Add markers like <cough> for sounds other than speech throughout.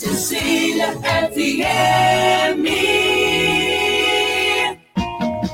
Cecília FM.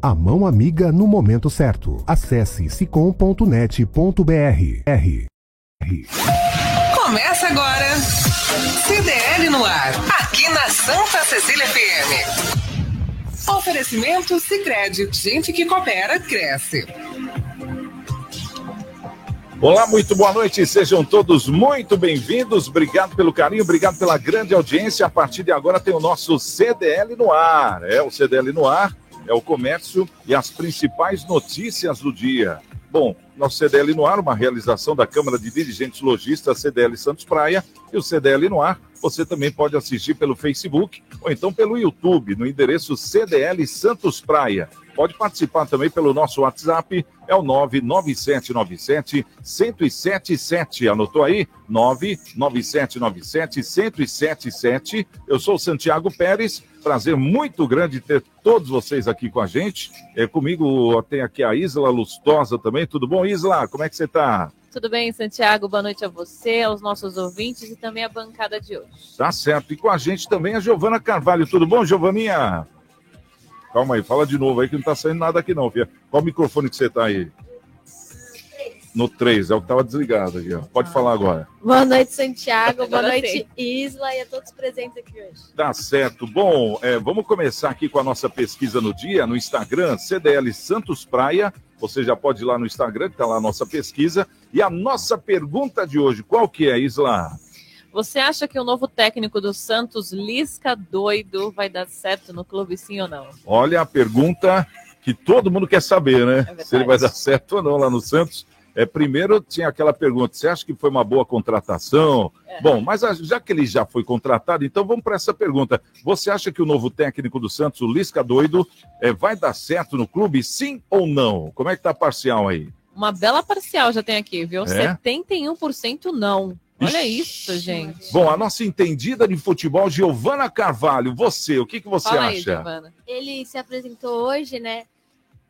a mão amiga no momento certo. Acesse sicom.net.br. R. Começa agora. CDL no ar. Aqui na Santa Cecília FM. Oferecimento Sicredi. Gente que coopera, cresce. Olá, muito boa noite, sejam todos muito bem-vindos. Obrigado pelo carinho, obrigado pela grande audiência. A partir de agora tem o nosso CDL no ar. É o CDL no ar, é o comércio e as principais notícias do dia. Bom, nosso CDL no ar, uma realização da Câmara de Dirigentes Logistas CDL Santos Praia e o CDL no ar. Você também pode assistir pelo Facebook ou então pelo YouTube, no endereço CDL Santos Praia. Pode participar também pelo nosso WhatsApp, é o 99797 1077. Anotou aí? 99797 1077. Eu sou o Santiago Pérez. Prazer muito grande ter todos vocês aqui com a gente. É, comigo tem aqui a Isla Lustosa também. Tudo bom, Isla? Como é que você está? Tudo bem, Santiago? Boa noite a você, aos nossos ouvintes e também a bancada de hoje. Tá certo. E com a gente também a Giovana Carvalho. Tudo bom, Giovaninha? Calma aí, fala de novo aí que não tá saindo nada aqui não, Fia. Qual microfone que você tá aí? No 3, é o que tava desligado aqui, ó. Pode falar agora. Boa noite, Santiago. Boa noite, Isla, e a todos presentes aqui hoje. Tá certo. Bom, é, vamos começar aqui com a nossa pesquisa no dia, no Instagram, CDL Santos Praia. Você já pode ir lá no Instagram, que tá lá a nossa pesquisa. E a nossa pergunta de hoje, qual que é, Isla? Você acha que o novo técnico do Santos, Lisca doido, vai dar certo no clube, sim ou não? Olha a pergunta que todo mundo quer saber, né? É Se ele vai dar certo ou não lá no Santos. É, primeiro tinha aquela pergunta: você acha que foi uma boa contratação? É. Bom, mas já que ele já foi contratado, então vamos para essa pergunta. Você acha que o novo técnico do Santos, o Lisca Doido, é, vai dar certo no clube, sim ou não? Como é que tá a parcial aí? Uma bela parcial já tem aqui, viu? É? 71% não. Olha isso, gente. Bom, a nossa entendida de futebol, Giovana Carvalho, você, o que, que você Fala aí, acha? Giovana. Ele se apresentou hoje, né?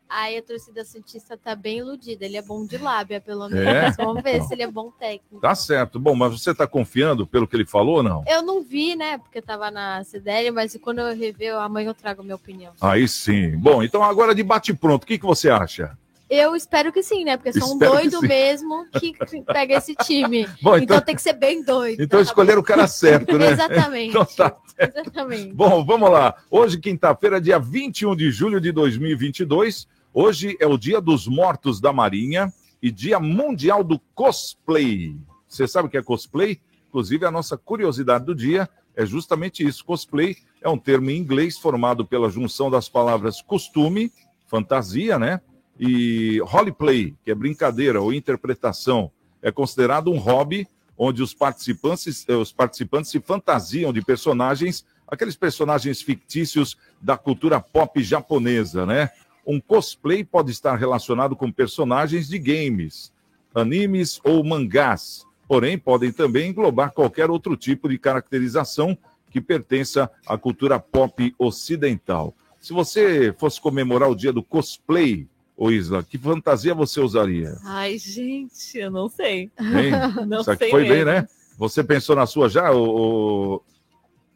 Aí a torcida Santista tá bem iludida. Ele é bom de lábia, pelo menos. É? Vamos ver se ele é bom técnico. Tá certo. Bom, mas você está confiando pelo que ele falou ou não? Eu não vi, né? Porque tava na CDL, mas quando eu rever, amanhã eu trago minha opinião. Aí sim. Bom, então agora de bate-pronto, o que, que você acha? Eu espero que sim, né? Porque são um que doido sim. mesmo que pega esse time. <laughs> Bom, então... então- tem que ser bem doido. Então escolheram o cara certo, né? <laughs> Exatamente. Então tá. Exatamente. Bom, vamos lá. Hoje, quinta-feira, dia 21 de julho de 2022. Hoje é o Dia dos Mortos da Marinha e Dia Mundial do Cosplay. Você sabe o que é cosplay? Inclusive, a nossa curiosidade do dia é justamente isso. Cosplay é um termo em inglês formado pela junção das palavras costume, fantasia, né? E roleplay, que é brincadeira ou interpretação. É considerado um hobby onde os participantes, eh, os participantes se fantasiam de personagens, aqueles personagens fictícios da cultura pop japonesa, né? Um cosplay pode estar relacionado com personagens de games, animes ou mangás, porém podem também englobar qualquer outro tipo de caracterização que pertença à cultura pop ocidental. Se você fosse comemorar o dia do cosplay, ô Isla, que fantasia você usaria? Ai, gente, eu não sei. Hein? <laughs> Não Isso aqui sei foi bem, mesmo. né? Você pensou na sua já, ô, ô, ô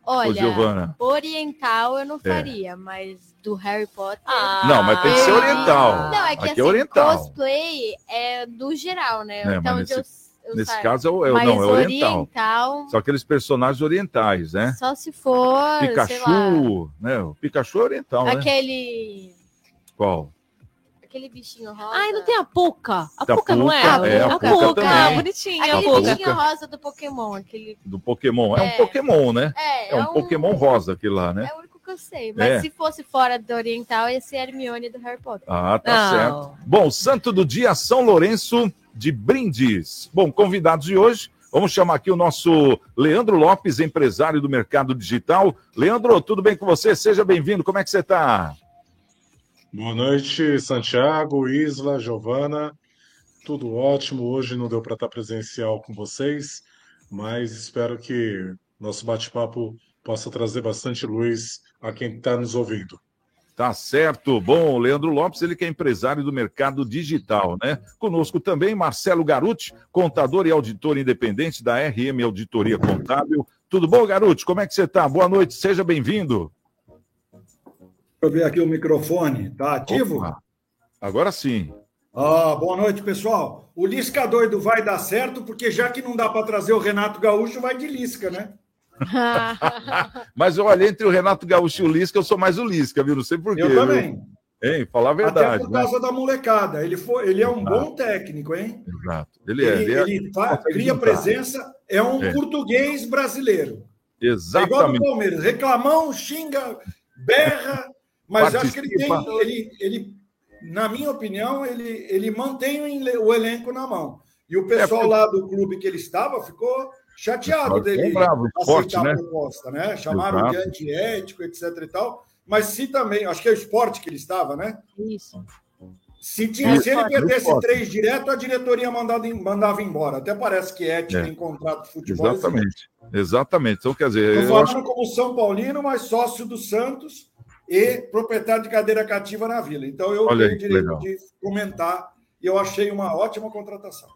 Olha, Giovana? oriental eu não faria, mas do Harry Potter. Ah, Não, mas tem que ser eu- oriental. Não, é que Aqui assim, é oriental. cosplay é do geral, né? É, então, mas eu, eu Nesse caso é, o- é mas não, é oriental. oriental, São aqueles personagens orientais, né? só se for, sei lá, Pikachu, né? O Pikachu é oriental, né? aquele, Qual? Aquele bichinho rosa. Ai, não tem a Puca. A Da Puca não é? É, a a Puca Puca, também. bonitinha a Aquele Puca. bichinho rosa do Pokémon, aquele... Do Pokémon. É, um É. Pokémon, né? É, É um Pokémon rosa aquele lá, né? É o único que eu sei. Mas É. se fosse fora do oriental, ia ser Hermione do Harry Potter. Ah, tá Não. certo. Bom, Santo do Dia São Lourenço de Brindes. Bom, convidados de hoje, vamos chamar aqui o nosso Leandro Lopes, empresário do mercado digital. Leandro, tudo bem com você? Seja bem-vindo. Como é que você está? Boa noite, Santiago, Isla, Giovana. Tudo ótimo. Hoje não deu para estar presencial com vocês, mas espero que nosso bate-papo possa trazer bastante luz a quem está nos ouvindo. Tá certo. Bom, Leandro Lopes, ele que é empresário do mercado digital, né? Conosco também Marcelo Garuti, contador e auditor independente da RM Auditoria Contábil. Tudo bom, Garuti? Como é que você está? Boa noite, seja bem-vindo. Deixa eu ver aqui o microfone. Tá ativo? Opa, Agora sim. Ah, boa noite, pessoal. O Lisca doido vai dar certo, porque já que não dá para trazer o Renato Gaúcho, vai de Lisca, né? <laughs> Mas olha, entre o Renato Gaúcho e o Lisca, eu sou mais o Lisca, viu? Não sei porquê. Eu também. Hein? Falar a Até verdade. por né? causa da molecada. Ele, foi, ele é um Ah. bom técnico, hein? Exato. Ele é. Ele, Ele é... ele fa- consegue cria presença, é um É. português brasileiro. É igual do Exatamente. Palmeiras. Reclamão, xinga, berra, mas acho que ele tem. Participa. Ele, ele, na minha opinião, ele, ele mantém o ele- o elenco na mão. E o pessoal É, porque- lá do clube que ele estava ficou chateado dele bravo, esporte, aceitar né? a proposta, né? Chamaram de Exato. antiético, etc. e tal. Mas se também, acho que é o esporte que ele estava, né? Isso. Se, tinha, se ele Esporte, perdesse esporte. três direto, a diretoria mandava, mandava embora. Até parece que ética É. em contrato de futebol. existe. Exatamente. Exatamente. Então, quer dizer, Estou falando acho como São Paulino, mas sócio do Santos e proprietário de cadeira cativa na Vila. Então eu Olha tenho que direito legal. de comentar e eu achei uma ótima contratação.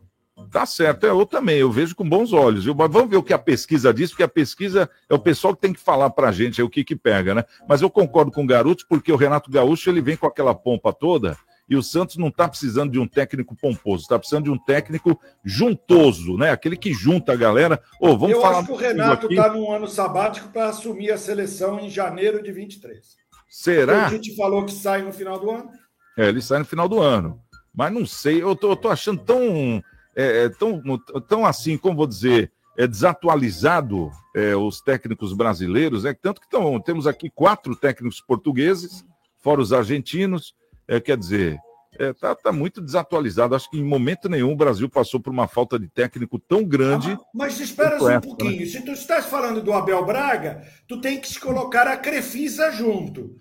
Tá certo, eu também, eu vejo com bons olhos. viu? Mas vamos ver o que a pesquisa diz, porque a pesquisa é o pessoal que tem que falar pra gente aí o que que pega, né? Mas eu concordo com o Garoto, porque o Renato Gaúcho ele vem com aquela pompa toda e o Santos não tá precisando de um técnico pomposo, tá precisando de um técnico juntoso, né? Aquele que junta a galera. Ô, vamos eu falar acho que o Renato aqui. está num ano sabático para assumir a seleção em janeiro de 23. Será? O Tite falou que sai no final do ano. É, ele sai no final do ano. Mas não sei, eu tô, eu tô achando tão, é, é, tão, tão assim, como vou dizer, é, desatualizado é, os técnicos brasileiros, é tanto que tão, temos aqui quatro técnicos portugueses, fora os argentinos, é, quer dizer, é, tá, tá muito desatualizado. Acho que em momento nenhum o Brasil passou por uma falta de técnico tão grande. Ah, mas espera um essa, pouquinho. Se tu estás falando do Abel Braga, tu tem que se colocar a Crefisa junto.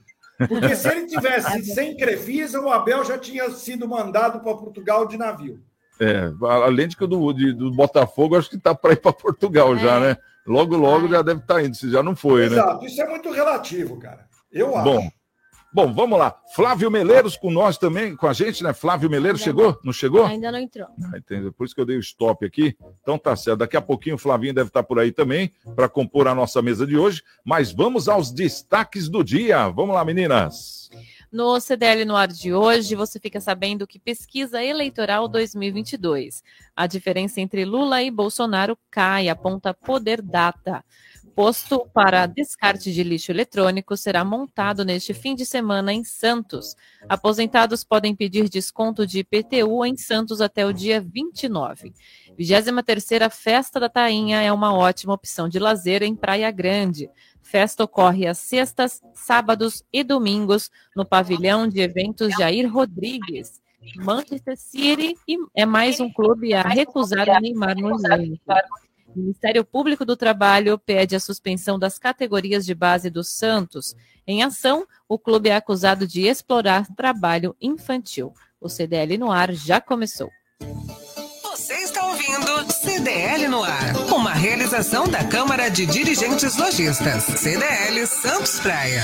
Porque se ele tivesse <laughs> sem Crefisa, o Abel já tinha sido mandado para Portugal de navio. É, além de que o do, de- do Botafogo, acho que tá para ir para Portugal já, né? Logo, logo já deve estar indo, se já não foi, né? Exato, isso é muito relativo, cara. Eu acho. Bom, vamos lá. Flávio Meleiros com nós também, com a gente, né? Flávio Meleiros Ainda chegou? Não chegou? Ainda não entrou. Ah, entendi. Por isso que eu dei o stop aqui. Então tá certo. Daqui a pouquinho o Flavinho deve estar por aí também para compor a nossa mesa de hoje. Mas vamos aos destaques do dia. Vamos lá, meninas. No CDL no ar de hoje, você fica sabendo que pesquisa eleitoral 2022. A diferença entre Lula e Bolsonaro cai, aponta Poder Data. Posto para descarte de lixo eletrônico será montado neste fim de semana em Santos. Aposentados podem pedir desconto de IPTU em Santos até o dia 29. 23ª Festa da Tainha é uma ótima opção de lazer em Praia Grande. Festa ocorre às sextas, sábados e domingos no pavilhão de eventos Jair Rodrigues. Manchester City é mais um clube a recusar Neymar no elenco. O Ministério Público do Trabalho pede a suspensão das categorias de base do Santos. Em ação, o clube é acusado de explorar trabalho infantil. O CDL no ar já começou. Ouvindo CDL no ar. Uma realização da Câmara de Dirigentes Lojistas. CDL Santos Praia.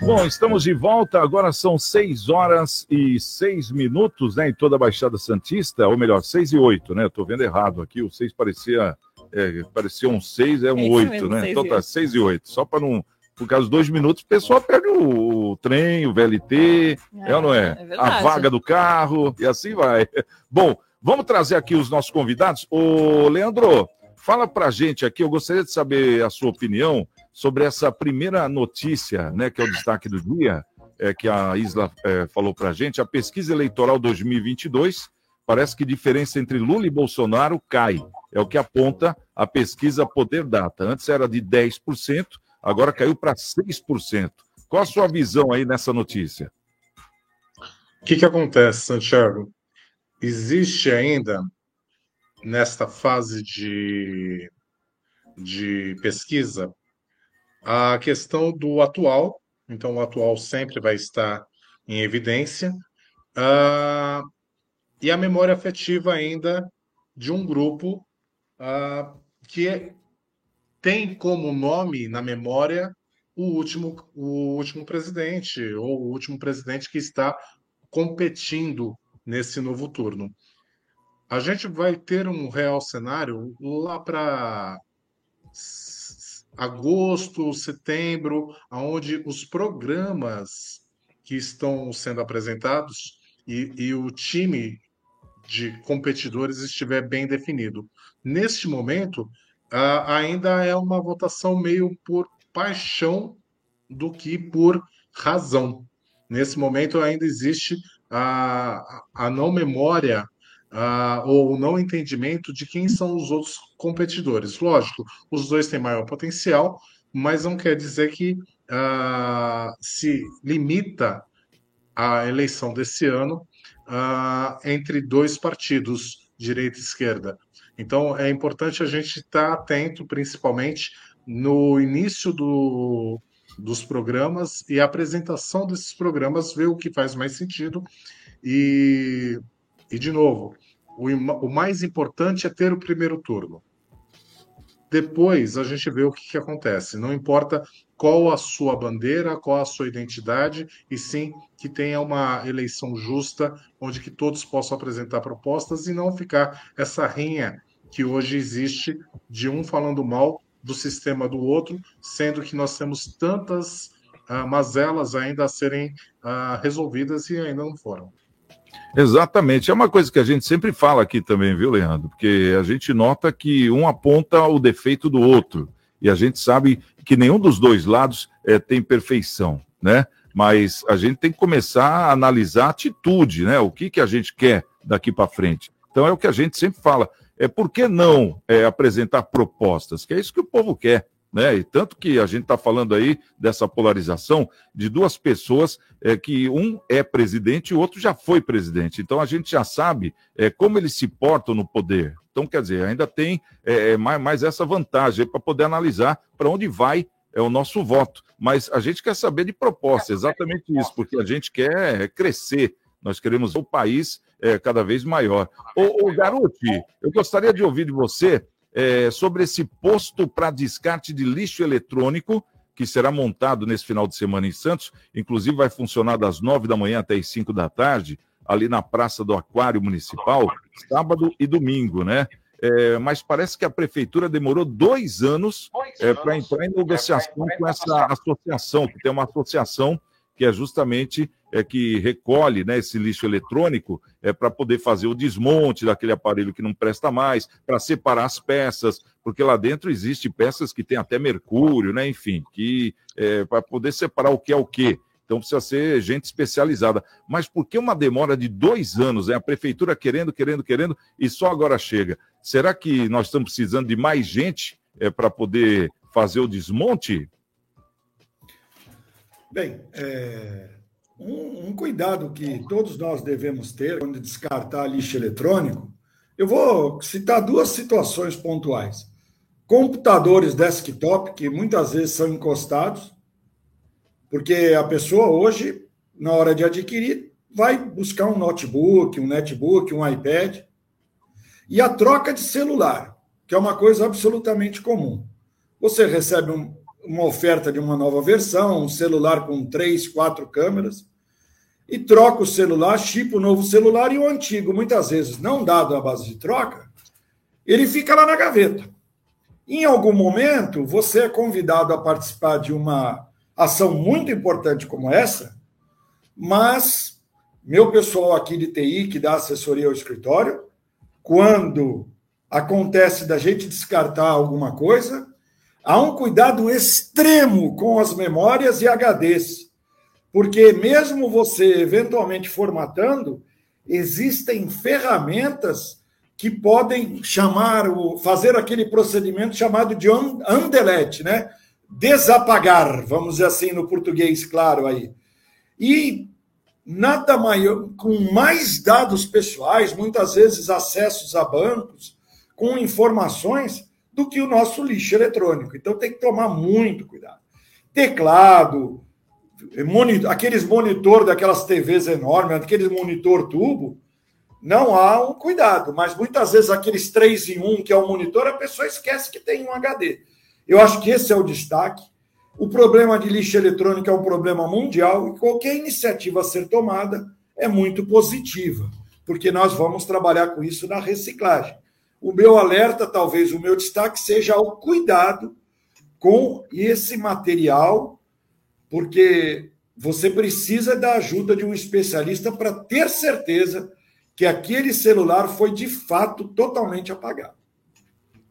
Bom, estamos de volta. Agora são 6 horas e 6 minutos, né? Em toda a Baixada Santista, ou melhor, 6 e 8, né? Estou vendo errado aqui. O 6 parecia, é, parecia um 6, é um É isso 8, mesmo, né? seis Então e tá oito. 6 e 8. Só para não. Por causa dos dois minutos, o pessoal perde o, o trem, o VLT, é, ou não é? é a vaga do carro, e assim vai. <laughs> Bom, vamos trazer aqui os nossos convidados. Ô, Leandro, fala pra gente aqui, eu gostaria de saber a sua opinião sobre essa primeira notícia, né, que é o destaque do dia, é, que a Isla é, falou pra gente, a pesquisa eleitoral 2022, parece que diferença entre Lula e Bolsonaro cai. É o que aponta a pesquisa Poder Data. Antes era de 10%, agora caiu para 6%. Qual a sua visão aí nessa notícia? O que, que acontece, Santiago? Existe ainda, nesta fase de, de pesquisa, a questão do atual. Então, o atual sempre vai estar em evidência. ah, e a memória afetiva ainda de um grupo ah, que tem como nome na memória o último, o último presidente, ou o último presidente que está competindo nesse novo turno. A gente vai ter um real cenário lá para agosto, setembro, onde os programas que estão sendo apresentados e, e o time de competidores estiver bem definido. Neste momento, ainda é uma votação meio por paixão do que por razão. Nesse momento ainda existe a, a não memória ah, ou o não entendimento de quem são os outros competidores. Lógico, os dois têm maior potencial, mas não quer dizer que ah, se limita a eleição desse ano ah, entre dois partidos, direita e esquerda. Então é importante a gente estar atento, principalmente no início do, dos programas e a apresentação desses programas, ver o que faz mais sentido. E, e de novo, o, o mais importante é ter o primeiro turno. Depois a gente vê o que, que acontece. Não importa qual a sua bandeira, qual a sua identidade, e sim que tenha uma eleição justa, onde que todos possam apresentar propostas e não ficar essa rinha que hoje existe de um falando mal do sistema do outro, sendo que nós temos tantas ah, mazelas ainda a serem ah, resolvidas e ainda não foram. Exatamente. É uma coisa que a gente sempre fala aqui também, viu, Leandro? Porque a gente nota que um aponta o defeito do outro. E a gente sabe que nenhum dos dois lados eh, tem perfeição, né? Mas a gente tem que começar a analisar a atitude, né? O que, que a gente quer daqui para frente. Então é o que a gente sempre fala. É por que não eh, apresentar propostas? Que é isso que o povo quer. Né? E tanto que a gente está falando aí dessa polarização de duas pessoas é, que um é presidente e o outro já foi presidente. Então a gente já sabe é, como eles se portam no poder. Então, quer dizer, ainda tem é, mais, mais essa vantagem para poder analisar para onde vai é, o nosso voto. Mas a gente quer saber de proposta, exatamente isso, porque a gente quer crescer. Nós queremos o país é, cada vez maior. Ô, ô Garuti, eu gostaria de ouvir de você é, sobre esse posto para descarte de lixo eletrônico que será montado nesse final de semana em Santos. Inclusive, vai funcionar das nove da manhã até as cinco da tarde, ali na Praça do Aquário Municipal, sábado e domingo, né? É, mas parece que a prefeitura demorou dois anos é, para entrar em negociação com essa associação, que tem uma associação que é justamente é, que recolhe né, esse lixo eletrônico é, para poder fazer o desmonte daquele aparelho que não presta mais, para separar as peças, porque lá dentro existe peças que tem até mercúrio, né, enfim, que é, para poder separar o que é o que. Então precisa ser gente especializada. Mas por que uma demora de dois anos? É a prefeitura querendo, querendo, querendo e só agora chega. Será que nós estamos precisando de mais gente é, para poder fazer o desmonte? Bem, é, um, um cuidado que todos nós devemos ter quando descartar lixo eletrônico, eu vou citar duas situações pontuais. Computadores desktop, que muitas vezes são encostados, porque a pessoa hoje, na hora de adquirir, vai buscar um notebook, um netbook, um iPad. E a troca de celular, que é uma coisa absolutamente comum. Você recebe um, uma oferta de uma nova versão, um celular com três, quatro câmeras, e troca o celular, chipa o novo celular e o antigo, muitas vezes não dado a base de troca, ele fica lá na gaveta. Em algum momento, você é convidado a participar de uma ação muito importante como essa, mas meu pessoal aqui de TI, que dá assessoria ao escritório, quando acontece da gente descartar alguma coisa, há um cuidado extremo com as memórias e HDs. Porque mesmo você eventualmente formatando, existem ferramentas que podem chamar, fazer aquele procedimento chamado de undelete, né? Desapagar, vamos dizer assim no português claro aí. E nada maior, com mais dados pessoais, muitas vezes acessos a bancos, com informações do que o nosso lixo eletrônico. Então tem que tomar muito cuidado. Teclado, monitor, aqueles monitor daquelas TVs enormes, aqueles monitor tubo, não há um cuidado, mas muitas vezes aqueles 3 em 1 que é o monitor, a pessoa esquece que tem um HD. Eu acho que esse é o destaque. O problema de lixo eletrônico é um problema mundial e qualquer iniciativa a ser tomada é muito positiva, porque nós vamos trabalhar com isso na reciclagem. O meu alerta, talvez o meu destaque, seja o cuidado com esse material, porque você precisa da ajuda de um especialista para ter certeza que aquele celular foi de fato totalmente apagado.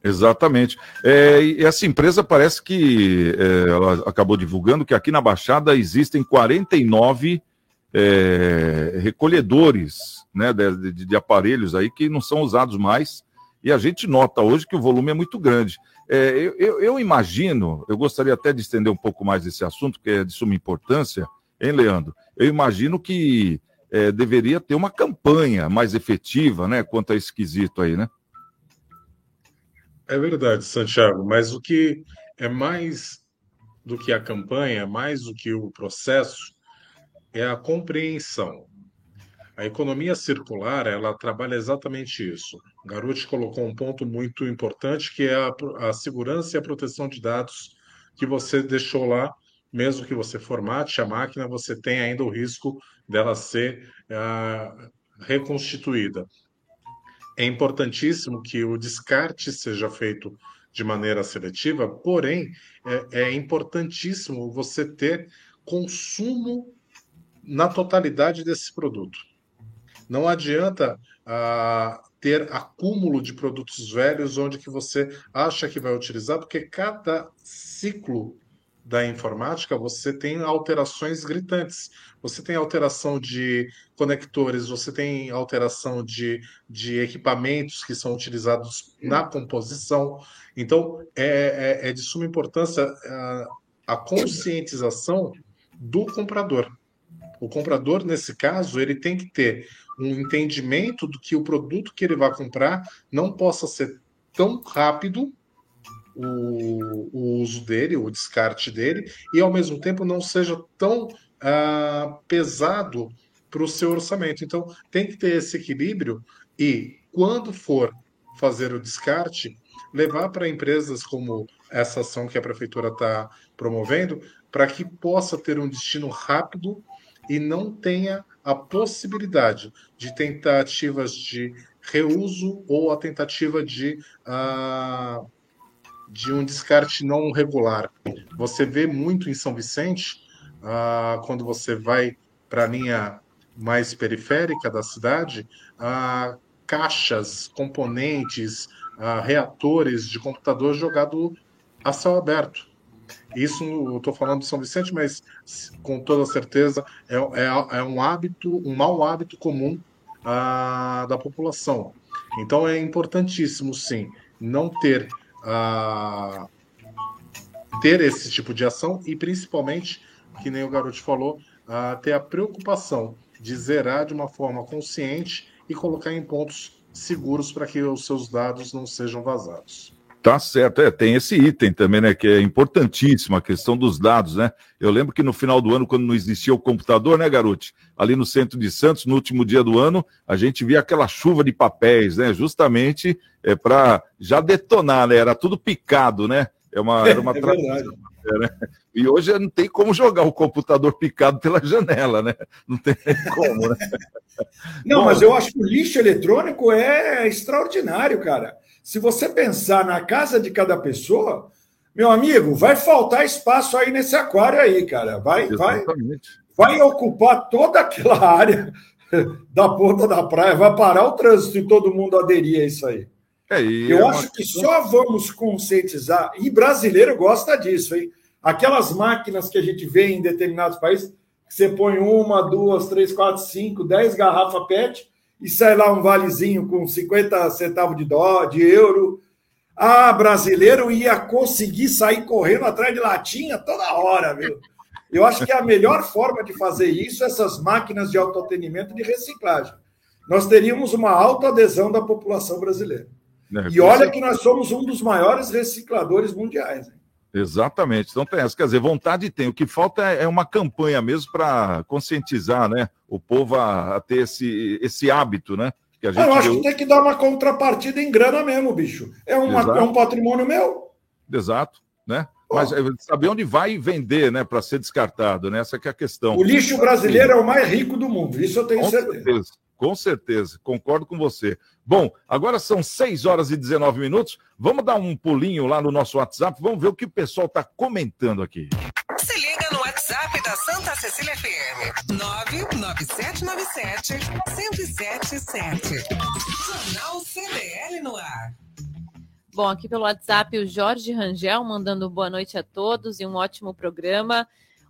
Exatamente. É, e essa empresa parece que é, ela acabou divulgando que aqui na Baixada existem 49 é, recolhedores né, de, de, de, aparelhos aí que não são usados mais. E a gente nota hoje que o volume é muito grande. É, eu, eu, eu, imagino, eu gostaria até de estender um pouco mais esse assunto, que é de suma importância, hein, Leandro? Eu imagino que é, deveria ter uma campanha mais efetiva, né, quanto a esse quesito aí, né? É verdade, Santiago, mas o que é mais do que a campanha, mais do que o processo, é a compreensão. A economia circular, ela trabalha exatamente isso. Garuti colocou um ponto muito importante, que é a, a segurança e a proteção de dados que você deixou lá, mesmo que você formate a máquina, você tem ainda o risco dela ser uh, reconstituída é importantíssimo que o descarte seja feito de maneira seletiva, porém, é, é importantíssimo você ter consumo na totalidade desse produto. Não adianta ah, ter acúmulo de produtos velhos onde que você acha que vai utilizar, porque cada ciclo da informática, você tem alterações gritantes. Você tem alteração de conectores, você tem alteração de, de equipamentos que são utilizados na composição. Então, é, é, é de suma importância a, a conscientização do comprador. O comprador, nesse caso, ele tem que ter um entendimento do que o produto que ele vai comprar não possa ser tão rápido o, o uso dele, o descarte dele, e ao mesmo tempo não seja tão uh, pesado para o seu orçamento. Então, tem que ter esse equilíbrio e, quando for fazer o descarte, levar para empresas como essa ação que a prefeitura está promovendo, para que possa ter um destino rápido e não tenha a possibilidade de tentativas de reuso ou a tentativa de uh, de um descarte não regular. Você vê muito em São Vicente, ah, quando você vai para a linha mais periférica da cidade, ah, caixas, componentes, reatores de computador jogado a céu aberto. Isso eu estou falando de São Vicente, mas com toda certeza é, é, é um hábito, um mau hábito comum ah, da população. Então é importantíssimo, sim, não ter a ter esse tipo de ação e principalmente, que nem o garoto falou, a ter a preocupação de zerar de uma forma consciente e colocar em pontos seguros para que os seus dados não sejam vazados. Tá certo, é, tem esse item também, né, que é importantíssimo, a questão dos dados, né? Eu lembro que no final do ano, quando não existia o computador, né, Garote? Ali no centro de Santos, no último dia do ano, a gente via aquela chuva de papéis, né? Justamente é, para já detonar, né? Era tudo picado, né? É uma, era uma <laughs> É tradição, né? E hoje não tem como jogar o computador picado pela janela, né? Não tem como, né? Não, Bom, mas eu acho que o lixo eletrônico é extraordinário, cara. Se você pensar na casa de cada pessoa, meu amigo, vai faltar espaço aí nesse aquário aí, cara. Vai, vai, Exatamente. vai ocupar toda aquela <laughs> área da ponta da praia, vai parar o trânsito e todo mundo aderir a isso aí. É, Eu é uma acho que questão- só vamos conscientizar, e brasileiro gosta disso, hein? Aquelas máquinas que a gente vê em determinados países, que você põe uma, duas, três, quatro, cinco, dez garrafas PET e sai lá um valezinho com 50 centavos de dó, de euro. Ah, brasileiro ia conseguir sair correndo atrás de latinha toda hora, viu? Eu acho que a melhor forma de fazer isso é essas máquinas de autoatendimento e de reciclagem. Nós teríamos uma alta adesão da população brasileira. né, E olha que nós somos um dos maiores recicladores mundiais. hein? Exatamente. Então tem essa. Quer dizer, vontade tem. O que falta é é uma campanha mesmo para conscientizar, né? O povo a, a ter esse, esse hábito, né? Que a gente eu acho vê que tem que dar uma contrapartida em grana mesmo, bicho. É, uma- é um patrimônio meu. Exato, né? Pô. Mas é, saber onde vai vender, né? Para ser descartado, né? Essa é a questão. O lixo brasileiro é o mais rico do mundo. Isso eu tenho certeza. certeza, com certeza, concordo com você. Bom, agora são 6 horas e 19 minutos. Vamos dar um pulinho lá no nosso WhatsApp, vamos ver o que o pessoal está comentando aqui. Se liga no WhatsApp da Santa Cecília FM. 99797 1077. Jornal CDL no ar. Bom, aqui pelo WhatsApp, o Jorge Rangel mandando boa noite a todos e um ótimo programa.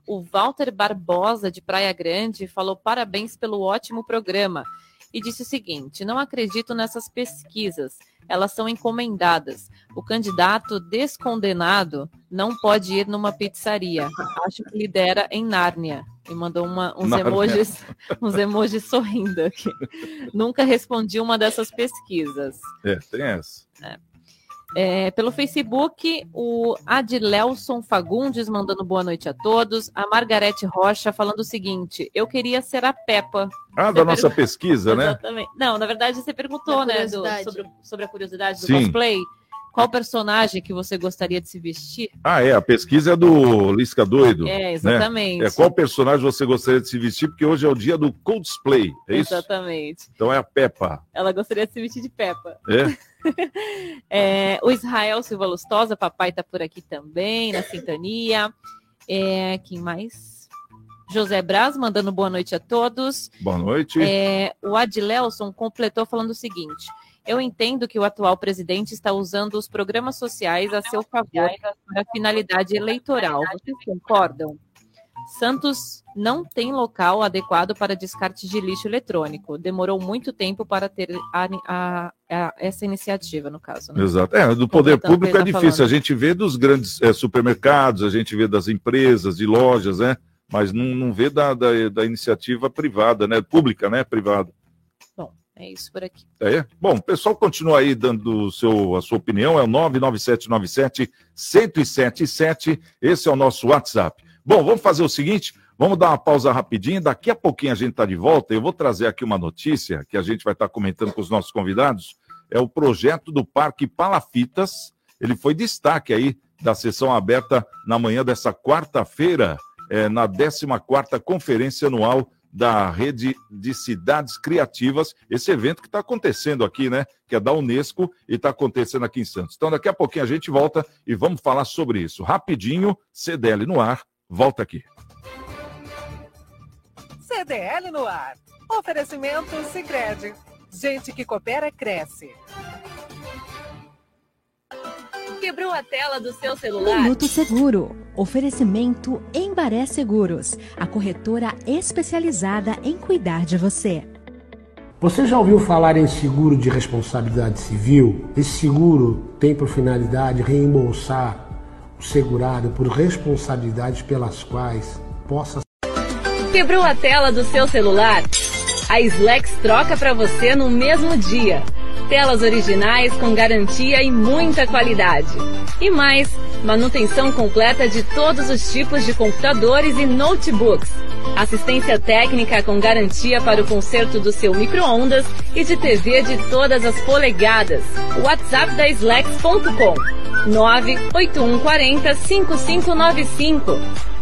O Walter Barbosa, de Praia Grande, falou parabéns pelo ótimo programa e disse o seguinte: não acredito nessas pesquisas, elas são encomendadas. O candidato descondenado não pode ir numa pizzaria. Acho que lidera em Nárnia. E mandou uma- uns, Nárnia. emojis, uns emojis sorrindo aqui. Nunca respondi uma dessas pesquisas. É, tem essa. É, pelo Facebook, o Adilelson Fagundes mandando boa noite a todos. A Margarete Rocha falando o seguinte: eu queria ser a Peppa. Ah, Você da nossa pergunta- pesquisa, né? Exatamente. Não, na verdade você perguntou, né, do- sobre, sobre a curiosidade do Sim. cosplay. Qual personagem que você gostaria de se vestir? Ah, é, a pesquisa é do Lisca Doido. É, exatamente. É qual personagem você gostaria de se vestir? Porque hoje é o dia do cosplay, é isso? Exatamente. Então é a Peppa. Ela gostaria de se vestir de Peppa. É? <laughs> É, o Israel Silva Lustosa, papai tá por aqui também, na sintonia. É, quem mais? José Braz mandando boa noite a todos. Boa noite. É, o Adilelson completou falando o seguinte: Eu entendo que o atual presidente está usando os programas sociais a seu favor para finalidade eleitoral. Vocês concordam? Santos não tem local adequado para descarte de lixo eletrônico. Demorou muito tempo para ter a- a- a- essa iniciativa, no caso. né? Exato. É, do poder público é difícil. falando. A gente vê dos grandes eh, supermercados, a gente vê das empresas, de lojas, né? Mas não, não vê da, da, da iniciativa privada, né? Pública, né? Privada. É isso por aqui. É? Bom, o pessoal continua aí dando seu, a sua opinião, é o 99797 1077. Esse é o nosso WhatsApp. Bom, vamos fazer o seguinte: vamos dar uma pausa rapidinho. Daqui a pouquinho a gente está de volta. Eu vou trazer aqui uma notícia que a gente vai estar comentando com os nossos convidados. É o projeto do Parque Palafitas. Ele foi destaque aí da sessão aberta na manhã dessa quarta-feira, é, na 14 Conferência Anual da Rede de Cidades Criativas, esse evento que está acontecendo aqui, né? Que é da Unesco e está acontecendo aqui em Santos. Então, daqui a pouquinho a gente volta e vamos falar sobre isso. Rapidinho, CDL no ar, volta aqui. CDL no ar. Oferecimento Sicredi. Gente que coopera cresce. Quebrou a tela do seu celular? Minuto Seguro. Oferecimento Embaré Seguros, a corretora especializada em cuidar de você. Você já ouviu falar em seguro de responsabilidade civil? Esse seguro tem por finalidade reembolsar o segurado por responsabilidades pelas quais possa Quebrou a tela do seu celular? A Slex troca para você no mesmo dia. Telas originais com garantia e muita qualidade. E mais, manutenção completa de todos os tipos de computadores e notebooks. Assistência técnica com garantia para o conserto do seu micro-ondas e de TV de todas as polegadas. WhatsApp da Slex.com 98140 5595.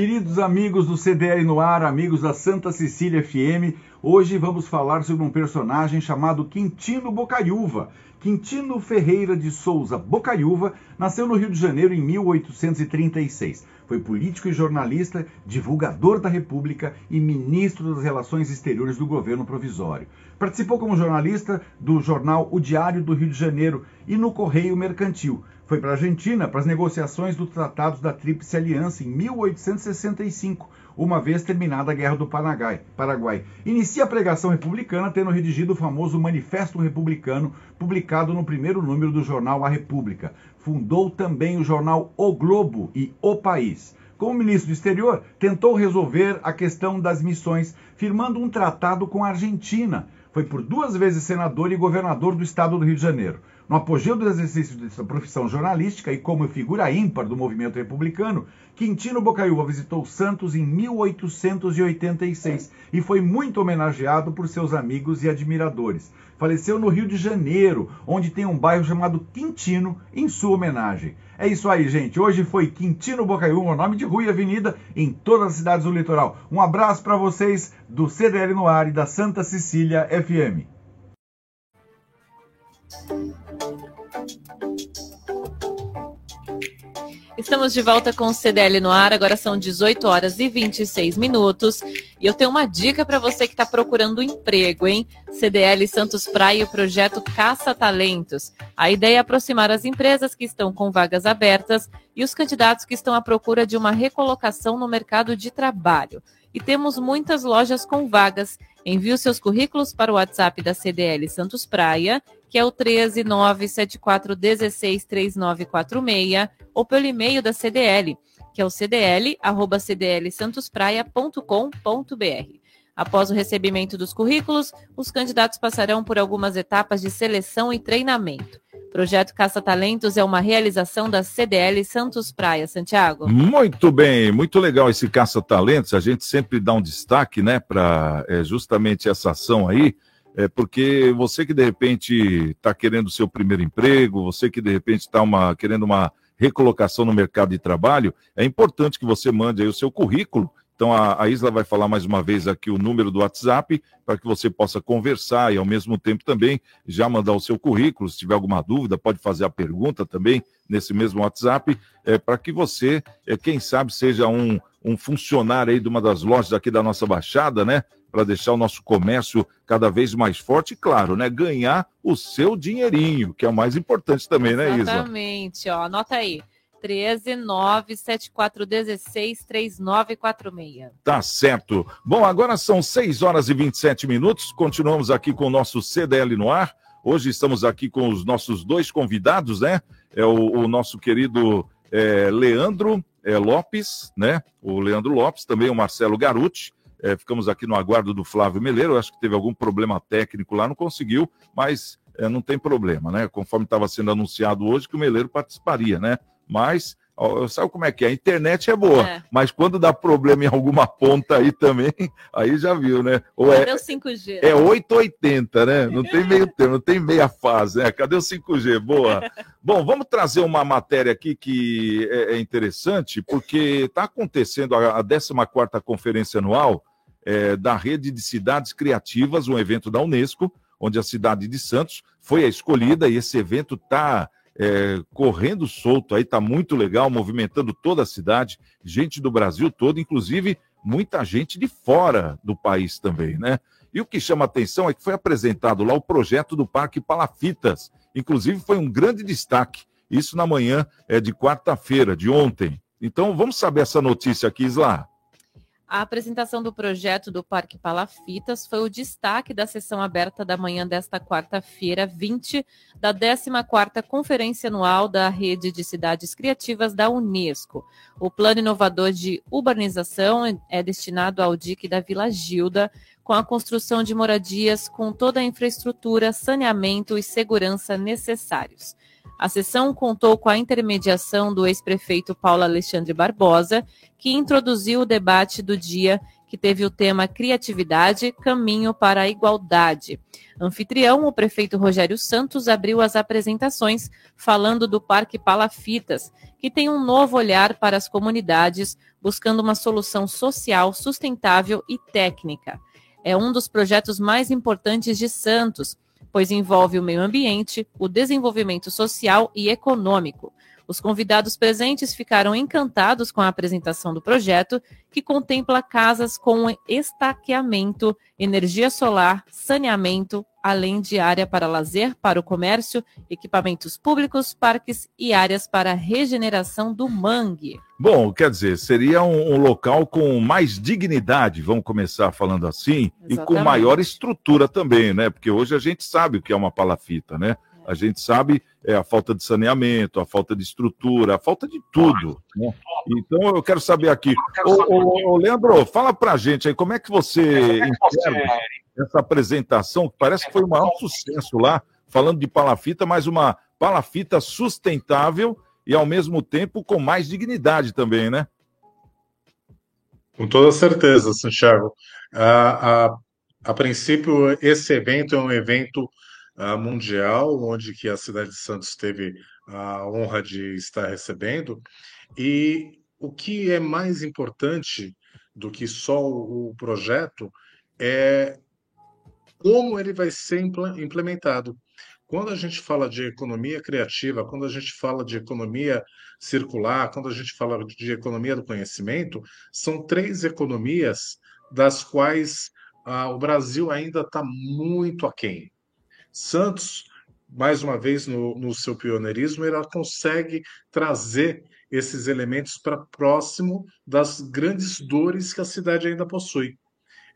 Queridos amigos do CDL no ar, amigos da Santa Cecília FM, hoje vamos falar sobre um personagem chamado Quintino Bocaiúva. Quintino Ferreira de Souza Bocaiúva nasceu no Rio de Janeiro em 1836. Foi político e jornalista, divulgador da República e ministro das Relações Exteriores do governo provisório. Participou como jornalista do jornal O Diário do Rio de Janeiro e no Correio Mercantil. Foi para a Argentina para as negociações do Tratado da Tríplice Aliança em 1865, uma vez terminada a Guerra do Paraguai. Inicia a pregação republicana tendo redigido o famoso Manifesto Republicano, publicado no primeiro número do jornal A República. Fundou também o jornal O Globo e O País. Como ministro do Exterior, tentou resolver a questão das missões, firmando um tratado com a Argentina. Foi por duas vezes senador e governador do estado do Rio de Janeiro. No apogeu do exercício dessa profissão jornalística e como figura ímpar do movimento republicano, Quintino Bocaiúva visitou Santos em 1886 e foi muito homenageado por seus amigos e admiradores. Faleceu no Rio de Janeiro, onde tem um bairro chamado Quintino em sua homenagem. É isso aí, gente. Hoje foi Quintino Bocaiúva, nome de rua e avenida em todas as cidades do litoral. Um abraço para vocês do CDL no ar e da Santa Cecília FM. Estamos de volta com o CDL no ar, agora são 18 horas e 26 minutos. E eu tenho uma dica para você que está procurando emprego, hein? CDL Santos Praia o projeto Caça Talentos. A ideia é aproximar as empresas que estão com vagas abertas e os candidatos que estão à procura de uma recolocação no mercado de trabalho. E temos muitas lojas com vagas. Envie os seus currículos para o WhatsApp da CDL Santos Praia que é o 13974163946, ou pelo e-mail da CDL, que é o cdl@cdlsantospraia.com.br. Após o recebimento dos currículos, os candidatos passarão por algumas etapas de seleção e treinamento. Projeto Caça Talentos é uma realização da CDL Santos Praia, Santiago. Muito bem, muito legal esse Caça Talentos. A gente sempre dá um destaque, né, para é, justamente essa ação aí é porque você que de repente está querendo o seu primeiro emprego, você que de repente está querendo uma recolocação no mercado de trabalho, é importante que você mande aí o seu currículo. Então a, a Isla vai falar mais uma vez aqui o número do WhatsApp para que você possa conversar e ao mesmo tempo também já mandar o seu currículo. Se tiver alguma dúvida, pode fazer a pergunta também nesse mesmo WhatsApp, é, para que você, é, quem sabe, seja um, um funcionário aí de uma das lojas aqui da nossa Baixada, né? Para deixar o nosso comércio cada vez mais forte e, claro, né, ganhar o seu dinheirinho, que é o mais importante também, Exatamente, né, Isa? Exatamente, ó, anota aí. 13 97416 3946. Tá certo. Bom, agora são 6 horas e 27 minutos. Continuamos aqui com o nosso CDL no ar. Hoje estamos aqui com os nossos dois convidados, né? É o, o nosso querido é, Leandro é, Lopes, né? O Leandro Lopes, também o Marcelo Garuti. É, ficamos aqui no aguardo do Flávio Meleiro. Acho que teve algum problema técnico lá, não conseguiu, mas é, não tem problema, né? Conforme estava sendo anunciado hoje que o Meleiro participaria, né? Mas sabe como é que é? A internet é boa, é. mas quando dá problema em alguma ponta aí também, <laughs> aí já viu, né? Ou Cadê é, o 5G? É 880, né? Não tem meio <laughs> tempo, não tem meia fase, né? Cadê o 5G? Boa. Bom, vamos trazer uma matéria aqui que é, é interessante, porque está acontecendo a, a 14ª Conferência Anual é, da Rede de Cidades Criativas, um evento da Unesco, onde a cidade de Santos foi a escolhida e esse evento está é, correndo solto aí, tá muito legal, movimentando toda a cidade, gente do Brasil todo, inclusive muita gente de fora do país também, né? E o que chama atenção é que foi apresentado lá o projeto do Parque Palafitas, inclusive foi um grande destaque, isso na manhã é de quarta-feira, de ontem. Então vamos saber essa notícia aqui, Isla. A apresentação do projeto do Parque Palafitas foi o destaque da sessão aberta da manhã desta quarta-feira, 20, da 14ª Conferência Anual da Rede de Cidades Criativas da Unesco. O plano inovador de urbanização é destinado ao dique da Vila Gilda, com a construção de moradias com toda a infraestrutura, saneamento e segurança necessários. A sessão contou com a intermediação do ex-prefeito Paulo Alexandre Barbosa, que introduziu o debate do dia, que teve o tema Criatividade, Caminho para a Igualdade. Anfitrião, o prefeito Rogério Santos abriu as apresentações falando do Parque Palafitas, que tem um novo olhar para as comunidades, buscando uma solução social, sustentável e técnica. É um dos projetos mais importantes de Santos pois envolve o meio ambiente, o desenvolvimento social e econômico. Os convidados presentes ficaram encantados com a apresentação do projeto, que contempla casas com estaqueamento, energia solar, saneamento, além de área para lazer, para o comércio, equipamentos públicos, parques e áreas para regeneração do mangue. Bom, quer dizer, seria um, um local com mais dignidade, vamos começar falando assim, Exatamente. e com maior estrutura também, né? Porque hoje a gente sabe o que é uma palafita, né? A gente sabe é, a falta de saneamento, a falta de estrutura, a falta de tudo. Né? Então eu quero saber aqui. Ô, ô, ô, Leandro, fala pra gente aí, como é que você enxerga essa apresentação, que parece que foi um maior sucesso lá, falando de palafita, mas uma palafita sustentável e ao mesmo tempo com mais dignidade também, né? Com toda certeza, Santiago. A, a, a princípio, esse evento é um evento uh, mundial, onde que a cidade de Santos teve a honra de estar recebendo. E o que é mais importante do que só o projeto é como ele vai ser implementado. Quando a gente fala de economia criativa, quando a gente fala de economia circular, quando a gente fala de economia do conhecimento, são três economias das quais ah, o Brasil ainda está muito aquém. Santos, mais uma vez, no, no seu pioneirismo, ela consegue trazer esses elementos para próximo das grandes dores que a cidade ainda possui.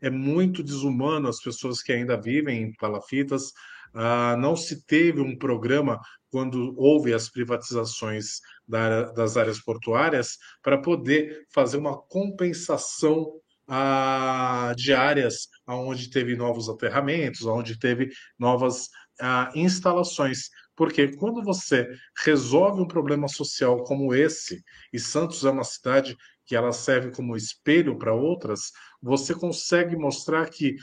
É muito desumano as pessoas que ainda vivem em palafitas. Ah, não se teve um programa quando houve as privatizações da, das áreas portuárias para poder fazer uma compensação ah, de áreas onde teve novos aterramentos, onde teve novas ah, instalações. Porque quando você resolve um problema social como esse, e Santos é uma cidade que ela serve como espelho para outras, você consegue mostrar que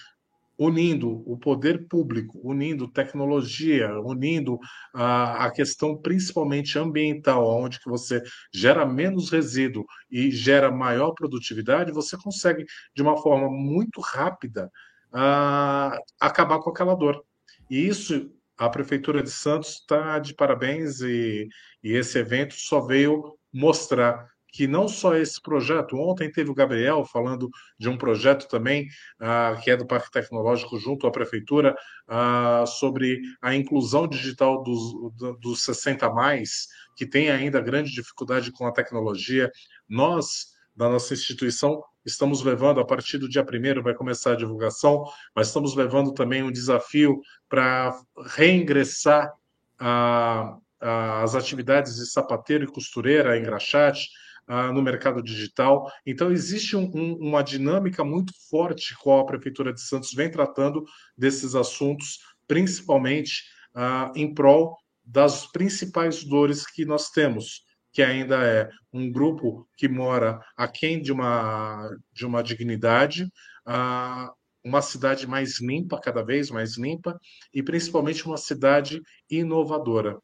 unindo o poder público, unindo tecnologia, unindo a, a questão principalmente ambiental, onde que você gera menos resíduo e gera maior produtividade, você consegue de uma forma muito rápida a, acabar com aquela dor. E isso a prefeitura de Santos está de parabéns e, e esse evento só veio mostrar que não só esse projeto, ontem teve o Gabriel falando de um projeto também, uh, que é do Parque Tecnológico junto à Prefeitura, uh, sobre a inclusão digital dos, dos 60 mais, que tem ainda grande dificuldade com a tecnologia. Nós, da nossa instituição, estamos levando, a partir do dia primeiro vai começar a divulgação, mas estamos levando também um desafio para reingressar a, a, as atividades de sapateiro e costureira, engraxate, ah, no mercado digital. Então, existe um, um, uma dinâmica muito forte com a Prefeitura de Santos vem tratando desses assuntos, principalmente ah, em prol das principais dores que nós temos, que ainda é um grupo que mora aquém de uma, de uma dignidade, ah, uma cidade mais limpa, cada vez mais limpa, e principalmente uma cidade inovadora.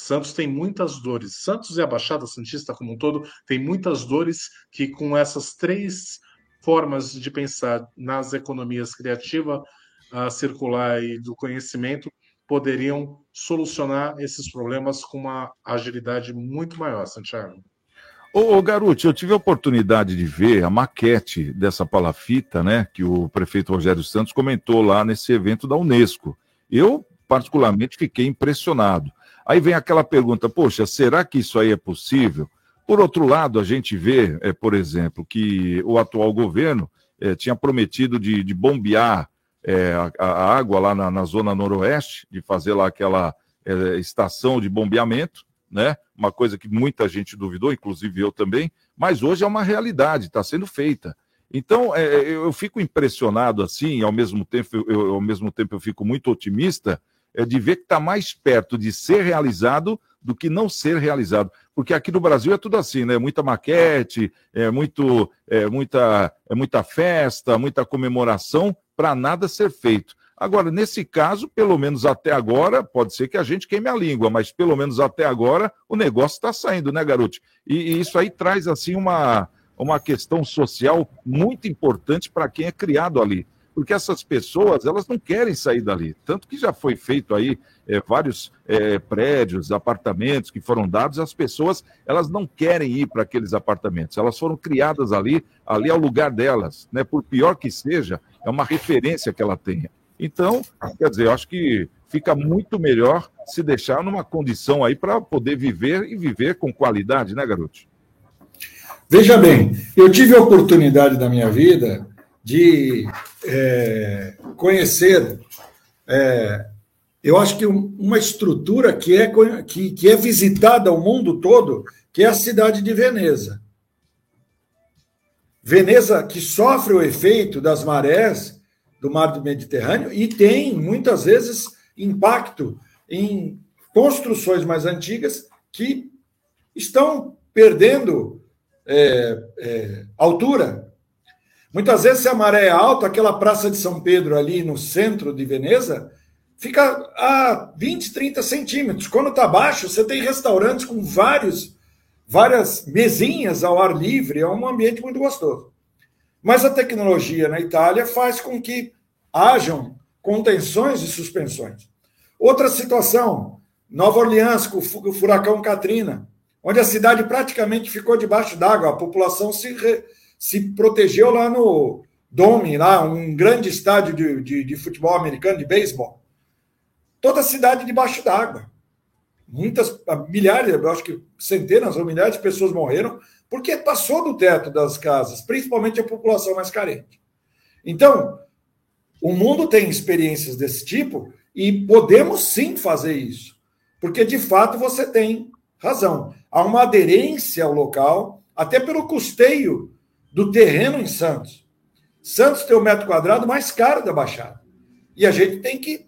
Santos tem muitas dores. Santos e a Baixada Santista como um todo tem muitas dores que, com essas três formas de pensar nas economias criativa, circular e do conhecimento, poderiam solucionar esses problemas com uma agilidade muito maior, Santiago. Ô, ô Garoto, eu tive a oportunidade de ver a maquete dessa palafita, né, que o prefeito Rogério Santos comentou lá nesse evento da Unesco. Eu, particularmente, fiquei impressionado. Aí vem aquela pergunta: poxa, será que isso aí é possível? Por outro lado, a gente vê, é, por exemplo, que o atual governo é, tinha prometido de, de bombear é, a, a, água lá na, na, zona noroeste, de fazer lá aquela é, estação de bombeamento, né? Uma coisa que muita gente duvidou, inclusive eu também, mas hoje é uma realidade, está sendo feita. Então, é, eu fico impressionado assim, ao mesmo tempo, eu, ao mesmo tempo eu fico muito otimista, é de ver que está mais perto de ser realizado do que não ser realizado. Porque aqui no Brasil é tudo assim, né? Muita maquete, é, muito, é, muita, é muita festa, muita comemoração para nada ser feito. Agora, nesse caso, pelo menos até agora, pode ser que a gente queime a língua, mas pelo menos até agora o negócio está saindo, né, garoto? E, e, isso aí traz, assim, uma, uma questão social muito importante para quem é criado ali porque essas pessoas elas não querem sair dali. Tanto que já foi feito aí é, vários é, prédios, apartamentos que foram dados, as pessoas elas não querem ir para aqueles apartamentos. Elas foram criadas ali, ali é o lugar delas, né? Por pior que seja, é uma referência que ela tenha. Então, quer dizer, eu acho que fica muito melhor se deixar numa condição aí para poder viver e viver com qualidade, né, garoto? Veja bem, eu tive a oportunidade da minha vida de é, conhecer, é, eu acho que uma estrutura que é, que, que é visitada ao mundo todo, que é a cidade de Veneza. Veneza que sofre o efeito das marés do mar do Mediterrâneo e tem, muitas vezes, impacto em construções mais antigas que estão perdendo é, é, altura Muitas vezes, se a maré é alta, aquela Praça de São Pedro ali no centro de Veneza fica a 20, 30 centímetros. Quando está baixo, você tem restaurantes com vários, várias mesinhas ao ar livre, é um ambiente muito gostoso. Mas a tecnologia na Itália faz com que hajam contenções e suspensões. Outra situação, Nova Orleans, com o furacão Katrina, onde a cidade praticamente ficou debaixo d'água, a população se, re, se protegeu lá no Dome, lá, um grande estádio de, de, de futebol americano, de beisebol. Toda a cidade debaixo d'água. Muitas, milhares, eu acho que centenas ou milhares de pessoas morreram porque passou do teto das casas, principalmente a população mais carente. Então, o mundo tem experiências desse tipo e podemos sim fazer isso, porque de fato você tem razão. Há uma aderência ao local, até pelo custeio do terreno em Santos. Santos tem o metro quadrado mais caro da Baixada. E a gente tem que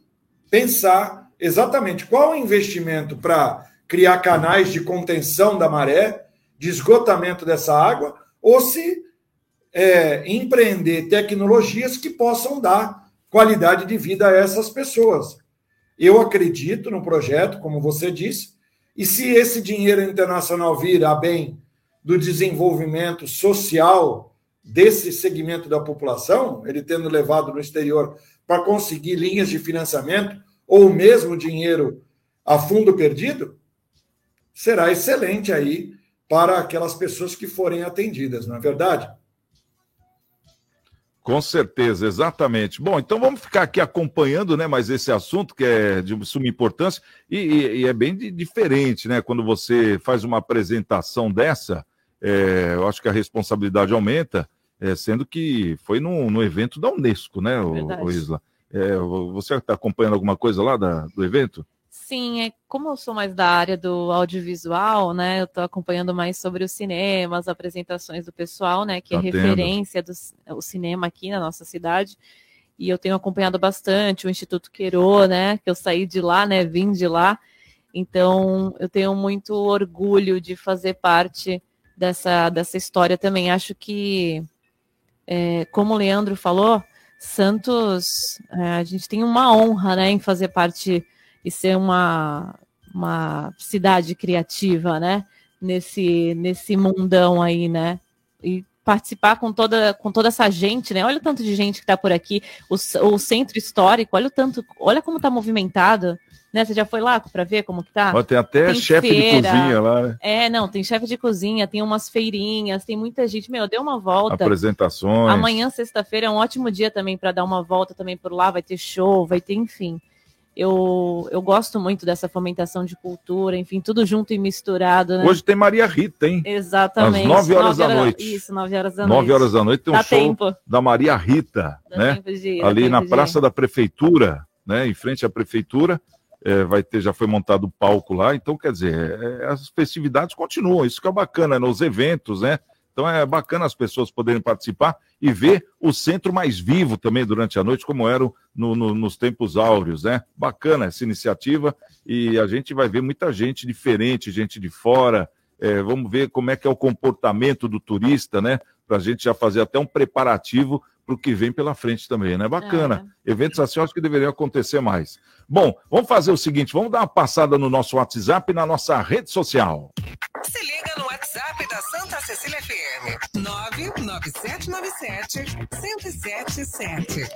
pensar exatamente qual o investimento para criar canais de contenção da maré, de esgotamento dessa água, ou se é, empreender tecnologias que possam dar qualidade de vida a essas pessoas. Eu acredito no projeto, como você disse, e se esse dinheiro internacional vir a bem do desenvolvimento social desse segmento da população, ele tendo levado no exterior para conseguir linhas de financiamento ou mesmo dinheiro a fundo perdido, será excelente aí para aquelas pessoas que forem atendidas, não é verdade? Com certeza, exatamente. Bom, então vamos ficar aqui acompanhando, né, mais esse assunto que é de suma importância e, e, e é bem diferente, né, quando você faz uma apresentação dessa, é, eu acho que a responsabilidade aumenta, é, sendo que foi no, no, evento da Unesco, né, o, o Isla? É, você está acompanhando alguma coisa lá da, do evento? Sim, é, como eu sou mais da área do audiovisual, né? Eu estou acompanhando mais sobre os cinemas, apresentações do pessoal, né? Que é Tá tendo. referência do o cinema aqui na nossa cidade. E eu tenho acompanhado bastante o Instituto Queiro, né? Que eu saí de lá, né? Vim de lá. Então, eu tenho muito orgulho de fazer parte dessa, dessa história também. Acho que, é, como o Leandro falou, Santos, é, a gente tem uma honra, né, em fazer parte e ser uma, uma cidade criativa, né, nesse, nesse mundão aí, né, e participar com toda, com toda essa gente, né, olha o tanto de gente que está por aqui, o, o centro histórico, olha o tanto, olha como está movimentado, né, você já foi lá para ver como que tá? Ó, tem até chefe de feira. cozinha lá, né? É, não, tem chefe de cozinha, tem umas feirinhas, tem muita gente. Meu, deu uma volta. Apresentações. Amanhã, sexta-feira, é um ótimo dia também para dar uma volta também por lá. Vai ter show, vai ter, enfim. Eu, eu gosto muito dessa fomentação de cultura, enfim, tudo junto e misturado. Né? Hoje tem Maria Rita, hein? Exatamente. Às 9 horas da Nove noite. Isso, 9 horas da noite. 9 horas da noite tem um Dá show tempo. da Maria Rita, Dá né? de ir, Ali na de Praça da Prefeitura, né? Em frente à Prefeitura, é, vai ter, já foi montado o palco lá, então quer dizer, é, as festividades continuam, isso que é bacana, nos eventos, né? Então é bacana as pessoas poderem participar e ver o centro mais vivo também durante a noite, como era no- no- nos tempos áureos, né? Bacana essa iniciativa e a gente vai ver muita gente diferente, gente de fora. É, vamos ver como é que é o comportamento do turista, né? Para a gente já fazer até um preparativo para o que vem pela frente também, né? Bacana. Eventos assim eu acho que deveriam acontecer mais. Bom, vamos fazer o seguinte: vamos dar uma passada no nosso WhatsApp e na nossa rede social. Se liga no WhatsApp da Santa Cecília FM. 99797 1077.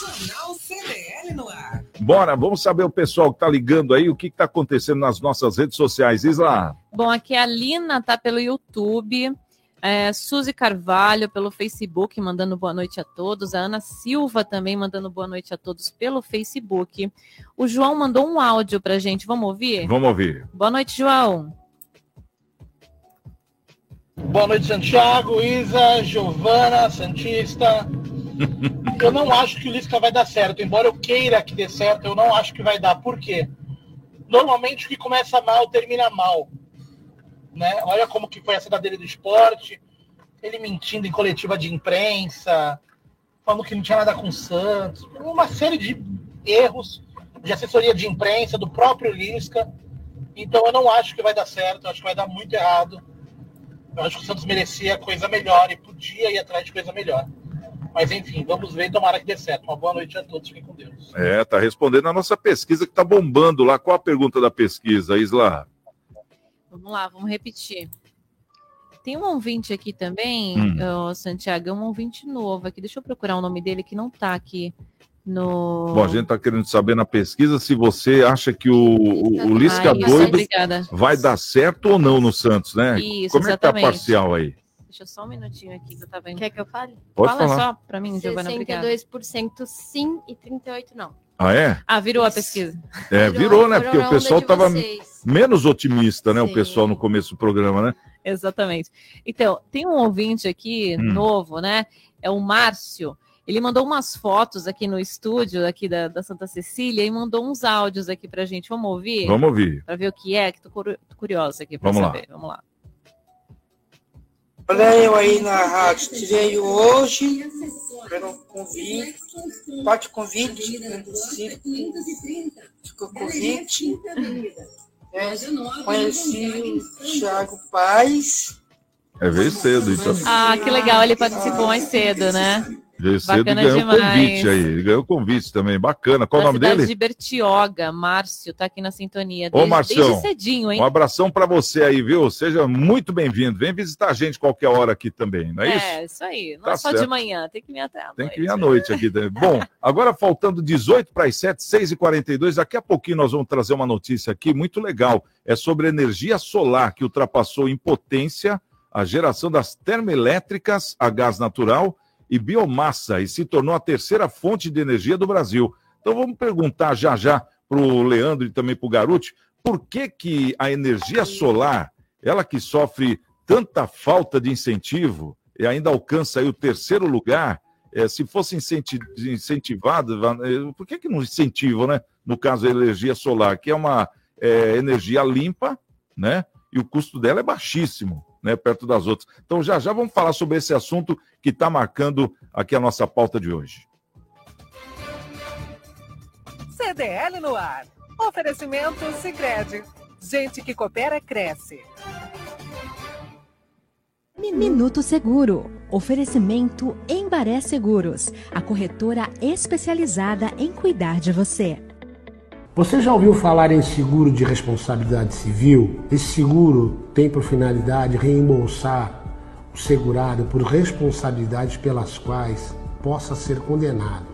Jornal CDL no ar. Bora, vamos saber o pessoal que está ligando aí, o que está acontecendo nas nossas redes sociais. Isla, Bom, aqui a Lina tá pelo YouTube, é, Suzy Carvalho pelo Facebook, mandando boa noite a todos. A Ana Silva também mandando boa noite a todos pelo Facebook. O João mandou um áudio pra gente, vamos ouvir? vamos ouvir. Boa noite, João. Boa noite, Santiago, Isa, Giovana, Santista. <laughs> Eu não acho que o Lisca vai dar certo. Embora eu queira que dê certo, eu não acho que vai dar. Por quê? Normalmente o que começa mal termina mal. Né? Olha como que foi a cidade dele do esporte. Ele mentindo em coletiva de imprensa, falando que não tinha nada com o Santos. Uma série de erros de assessoria de imprensa, do próprio Lisca. Então eu não acho que vai dar certo, eu acho que vai dar muito errado. Eu acho que o Santos merecia coisa melhor e podia ir atrás de coisa melhor. Mas enfim, vamos ver e tomara que dê certo. Uma boa noite a todos, fiquem com Deus. É, tá respondendo a nossa pesquisa que tá bombando lá. Qual a pergunta da pesquisa, Isla? Vamos lá, vamos repetir. Tem um ouvinte aqui também, Hum. ô, Santiago, é um ouvinte novo aqui. Deixa eu procurar o nome dele que não tá aqui no. Bom, a gente tá querendo saber na pesquisa se você acha que o, o, o Lisca Ai, doido vai dar certo ou não no Santos, né? Isso, Como é que tá exatamente. parcial aí? Deixa só um minutinho aqui que eu tava vendo. Quer que eu fale? Pode Fala falar. só pra mim, Giovana, obrigada. 62% sim e 38% não. Ah, é? Ah, virou a pesquisa. É, virou, né? Virou Porque a o pessoal de tava vocês. menos otimista, né? O pessoal no começo do programa, né? Exatamente. Então, tem um ouvinte aqui Hum. novo, né? É o Márcio. Ele mandou umas fotos aqui no estúdio aqui da, da Santa Cecília e mandou uns áudios aqui pra gente. Vamos ouvir? Vamos ouvir. Pra ver o que é, que tô, curi- tô curiosa aqui pra Vamos lá. saber. Vamos lá. Olha eu aí na rádio. Tirei hoje pelo convite, quatro convites, ficou convite. É, conheci o Thiago Paz. É, veio cedo. Então, Ah, que legal, ele participou mais cedo, né? Veio cedo e Bacana ganhou o demais. convite aí. Ele ganhou o convite também. Bacana. Qual o da nome cidade dele? de Bertioga, Márcio, tá aqui na sintonia. Ô, Desde, Marcião, desde cedinho, hein? um abração pra você aí, viu? Seja muito bem-vindo. Vem visitar a gente qualquer hora aqui também, não é isso? É, isso aí. Não Tá é só certo. de manhã, tem que vir até a Tem noite. que vir à noite aqui também. Bom, <laughs> agora faltando 18 para as 7, 6 e 42 daqui a pouquinho nós vamos trazer uma notícia aqui muito legal. É sobre energia solar que ultrapassou em potência a geração das termoelétricas a gás natural e biomassa e se tornou a terceira fonte de energia do Brasil. Então vamos perguntar já já para o Leandro e também para o Garuti, por que, que a energia solar, ela que sofre tanta falta de incentivo e ainda alcança o terceiro lugar, eh, se fosse incenti- incentivado, va- eh, por que, que não incentivam, né? no caso a energia solar, que é uma é, energia limpa, né? E o custo dela é baixíssimo, né? Perto das outras. Então já já vamos falar sobre esse assunto que está marcando aqui a nossa pauta de hoje. CDL no ar. Oferecimento Sicredi. Gente que coopera cresce. Minuto Seguro. Oferecimento Embaré Seguros, a corretora especializada em cuidar de você. Você já ouviu falar em seguro de responsabilidade civil? Esse seguro tem por finalidade reembolsar o segurado por responsabilidades pelas quais possa ser condenado,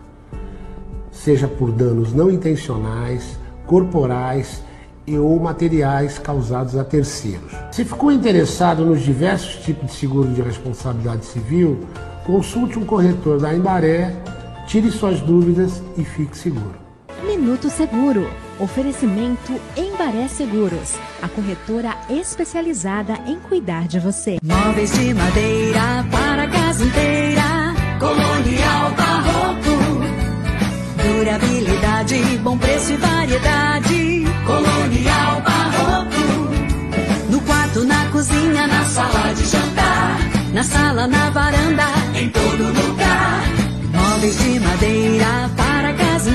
seja por danos não intencionais, corporais e ou materiais causados a terceiros. Se ficou interessado nos diversos tipos de seguro de responsabilidade civil, consulte um corretor da Embaré, tire suas dúvidas e fique seguro. Minuto Seguro. Oferecimento Embaré Seguros, a corretora especializada em cuidar de você. Móveis de madeira para casa inteira. Colonial Barroco. Durabilidade, bom preço e variedade. Colonial Barroco. No quarto, na cozinha, na sala de jantar. Na sala, na varanda, em todo lugar. Móveis de madeira para casa inteira.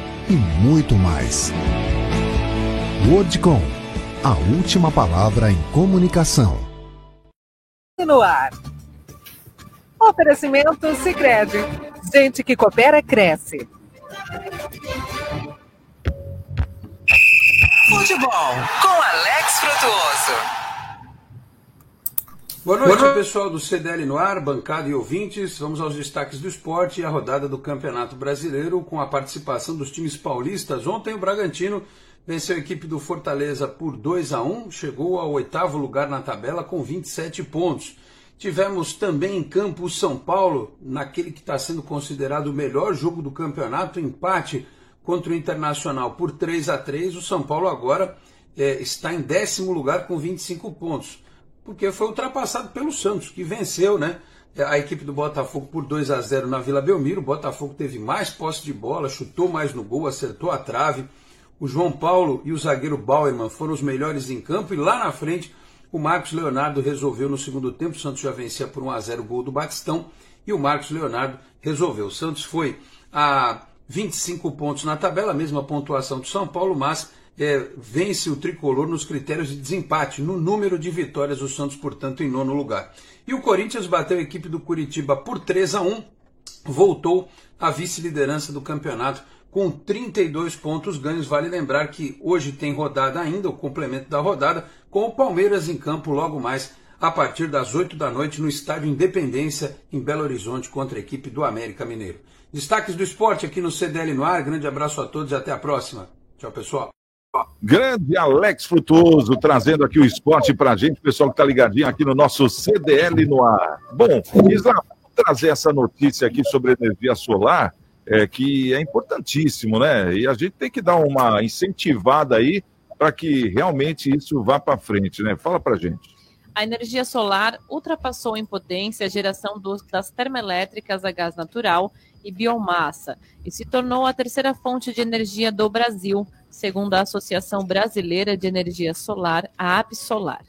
e muito mais. Wordcom, a última palavra em comunicação. No ar. Oferecimento Sicredi. Gente que coopera cresce. Futebol com Alex Frutuoso. Boa noite, pessoal do CDL no ar, bancada e ouvintes. Vamos aos destaques do esporte e a rodada do Campeonato Brasileiro com a participação dos times paulistas. Ontem o Bragantino venceu a equipe do Fortaleza por 2 a 1, chegou ao oitavo lugar na tabela com 27 pontos. Tivemos também em campo o São Paulo, naquele que está sendo considerado o melhor jogo do campeonato, empate contra o Internacional por 3 a 3. O São Paulo agora é, está em décimo lugar com 25 pontos porque foi ultrapassado pelo Santos, que venceu né, a equipe do Botafogo por 2 a 0 na Vila Belmiro. O Botafogo teve mais posse de bola, chutou mais no gol, acertou a trave. O João Paulo e o zagueiro Bauerman foram os melhores em campo e lá na frente o Marcos Leonardo resolveu no segundo tempo. O Santos já vencia por 1 a 0 o gol do Batistão e o Marcos Leonardo resolveu. O Santos foi a 25 pontos na tabela, a mesma pontuação do São Paulo, mas é, vence o tricolor nos critérios de desempate, no número de vitórias, o Santos, portanto, em nono lugar. E o Corinthians bateu a equipe do Curitiba por 3 a 1 voltou à vice-liderança do campeonato com 32 pontos ganhos. Vale lembrar que hoje tem rodada ainda, o complemento da rodada, com o Palmeiras em campo logo mais a partir das 8 da noite no Estádio Independência, em Belo Horizonte, contra a equipe do América Mineiro. Destaques do esporte aqui no CDL no ar. Grande abraço a todos e até a próxima. Tchau, pessoal. Grande Alex Frutuoso, trazendo aqui o esporte pra gente, pessoal que tá ligadinho aqui no nosso CDL no ar. Bom, Isla, trazer essa notícia aqui sobre energia solar, é, que é importantíssimo, né? E a gente tem que dar uma incentivada aí para que realmente isso vá para frente, né? Fala pra gente. A energia solar ultrapassou em potência a geração dos, das termoelétricas a gás natural e biomassa e se tornou a terceira fonte de energia do Brasil, segundo a Associação Brasileira de Energia Solar, a ABSolar.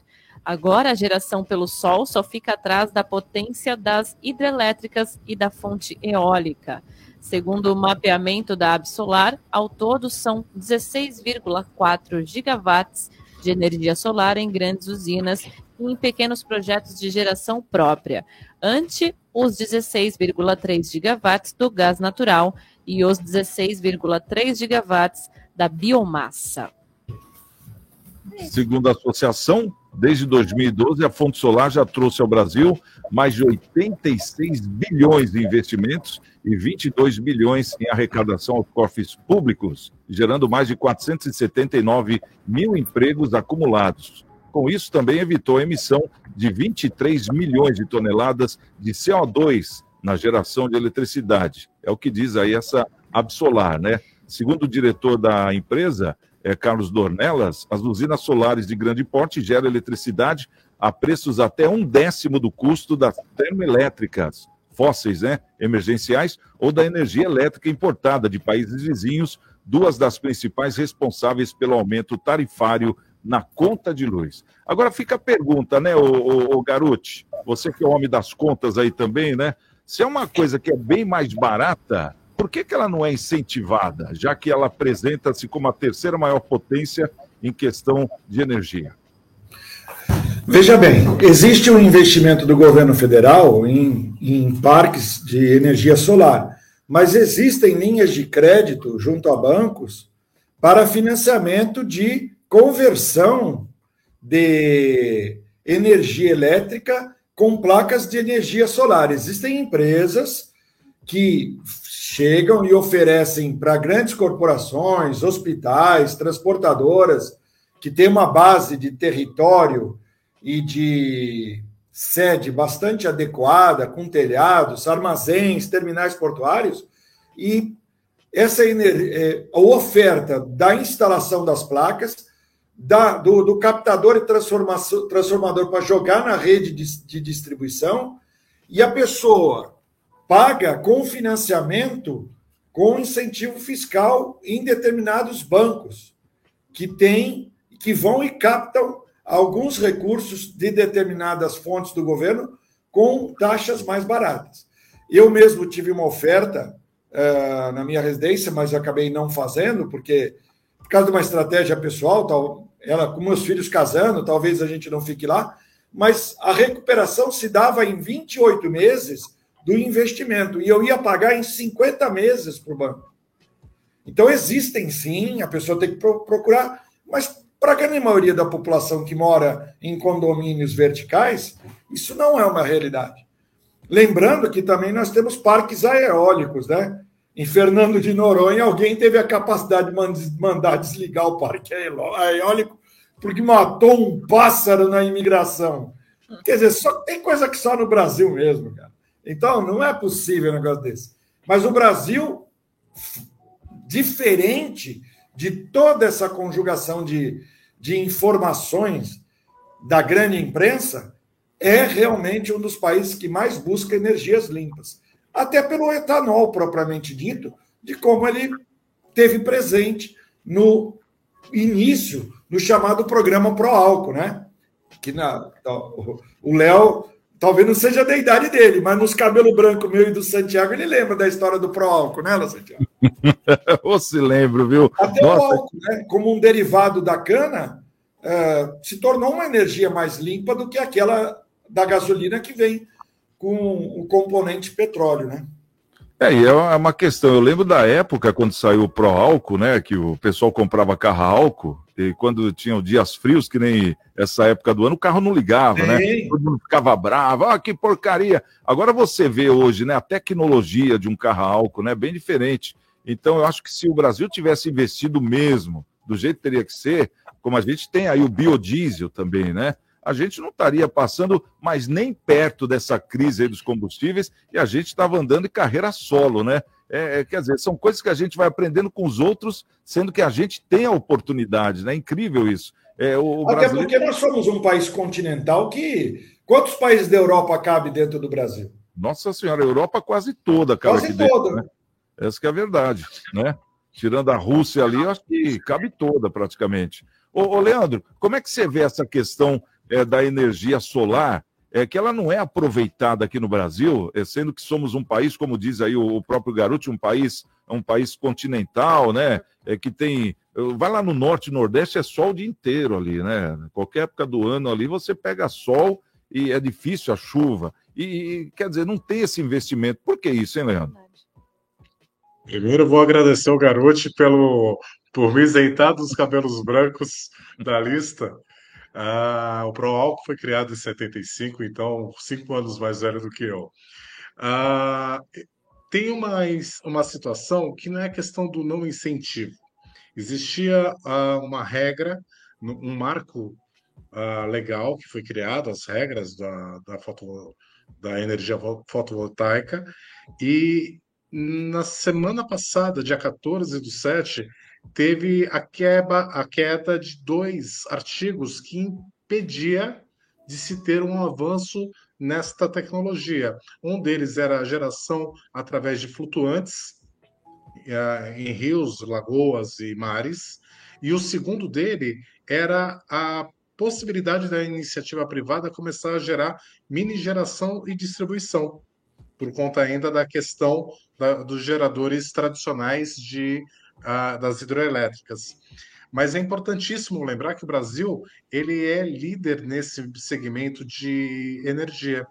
Agora, a geração pelo sol só fica atrás da potência das hidrelétricas e da fonte eólica. Segundo o mapeamento da ABSolar, ao todo são 16,4 gigawatts de energia solar em grandes usinas e em pequenos projetos de geração própria, ante os 16,3 gigawatts do gás natural e os 16,3 gigawatts da biomassa. Segundo a associação, desde 2012, a Fonte Solar já trouxe ao Brasil mais de 86 bilhões de investimentos e 22 bilhões em arrecadação aos cofres públicos, gerando mais de 479 mil empregos acumulados. Com isso, também evitou a emissão de 23 milhões de toneladas de CO2 na geração de eletricidade. É o que diz aí essa Absolar, né? Segundo o diretor da empresa, é, Carlos Dornelas, as usinas solares de grande porte geram eletricidade a preços até um décimo do custo das termoelétricas fósseis, né, emergenciais, ou da energia elétrica importada de países vizinhos, duas das principais responsáveis pelo aumento tarifário na conta de luz. Agora fica a pergunta, né, o, o, o Garuti, você que é o homem das contas aí também, né? Se é uma coisa que é bem mais barata, por que, que ela não é incentivada, já que ela apresenta-se como a terceira maior potência em questão de energia? Veja bem, existe um investimento do governo federal em, em parques de energia solar, mas existem linhas de crédito junto a bancos para financiamento de conversão de energia elétrica com placas de energia solar. Existem empresas que chegam e oferecem para grandes corporações, hospitais, transportadoras, que têm uma base de território e de sede bastante adequada, com telhados, armazéns, terminais portuários, e essa é, a oferta da instalação das placas, da, do, do, captador e transformador para jogar na rede de, de distribuição, e a pessoa paga com financiamento com incentivo fiscal em determinados bancos que têm que vão e captam alguns recursos de determinadas fontes do governo com taxas mais baratas. Eu mesmo tive uma oferta uh, na minha residência, mas acabei não fazendo, porque por causa de uma estratégia pessoal, tal, ela com meus filhos casando, talvez a gente não fique lá, mas a recuperação se dava em 28 meses do investimento. E eu ia pagar em 50 meses para o banco. Então, existem sim, a pessoa tem que procurar, mas para a grande maioria da população que mora em condomínios verticais, isso não é uma realidade. Lembrando que também nós temos parques eólicos, né? Em Fernando de Noronha, alguém teve a capacidade de mandar desligar o parque eólico porque matou um pássaro na imigração. Quer dizer, só tem coisa que só no Brasil mesmo, cara. Então, não é possível um negócio desse. Mas o Brasil, diferente de toda essa conjugação de, de informações da grande imprensa, é realmente um dos países que mais busca energias limpas. Até pelo etanol propriamente dito, de como ele teve presente no início, no chamado programa Pro Álcool, né? Que na, o Léo Talvez não seja da idade dele, mas nos cabelos brancos meu e do Santiago, ele lembra da história do pró-álcool, né, Santiago? <laughs> Ou se lembra, viu? Até Nossa. o álcool, né, como um derivado da cana, uh, se tornou uma energia mais limpa do que aquela da gasolina que vem com o componente petróleo, né? É, e é uma questão. Eu lembro da época quando saiu o Pro Álcool, né? Que o pessoal comprava carro álcool, e quando tinham dias frios, que nem essa época do ano, o carro não ligava, né? Todo mundo ficava bravo, ah, que porcaria. Agora você vê hoje, né, a tecnologia de um carro álcool, né? Bem diferente. Então, eu acho que se o Brasil tivesse investido mesmo, do jeito que teria que ser, como a gente tem aí o biodiesel também, né? a gente não estaria passando mais nem perto dessa crise dos combustíveis e a gente estava andando em carreira solo, né? É, é, quer dizer, são coisas que a gente vai aprendendo com os outros, sendo que a gente tem a oportunidade, né? É incrível isso. É, o Até brasileiro... porque nós somos um país continental que. Quantos países da Europa cabe dentro do Brasil? Nossa Senhora, a Europa quase toda cabe quase aqui toda. Dentro, né? Essa que é a verdade, né? Tirando a Rússia ali, eu acho que cabe toda praticamente. Ô, ô Leandro, como é que você vê essa questão é, da energia solar, é que ela não é aproveitada aqui no Brasil, é, sendo que somos um país, como diz aí o, próprio garoto, um país, um país continental, né? É, que tem. Vai lá no norte e nordeste, é sol o dia inteiro ali, né? Qualquer época do ano ali você pega sol e é difícil a chuva. E, quer dizer, não tem esse investimento. Por que isso, hein, Leandro? Primeiro, vou agradecer ao Garoto pelo por me isentar dos cabelos brancos da lista. Ah, o ProAlco foi criado em 75, então cinco anos mais velho do que eu. Ah, tem uma, uma situação que não é questão do não incentivo. Existia ah, uma regra, um marco ah, legal que foi criado, as regras da, da, foto, da energia fotovoltaica, e na semana passada, dia 14 do 7, teve a queda, a queda de dois artigos que impedia de se ter um avanço nesta tecnologia. Um deles era a geração através de flutuantes eh, em rios, lagoas e mares, e o segundo dele era a possibilidade da iniciativa privada começar a gerar mini geração e distribuição, por conta ainda da questão da, dos geradores tradicionais de, das hidroelétricas. Mas é importantíssimo lembrar que o Brasil ele é líder nesse segmento de energia.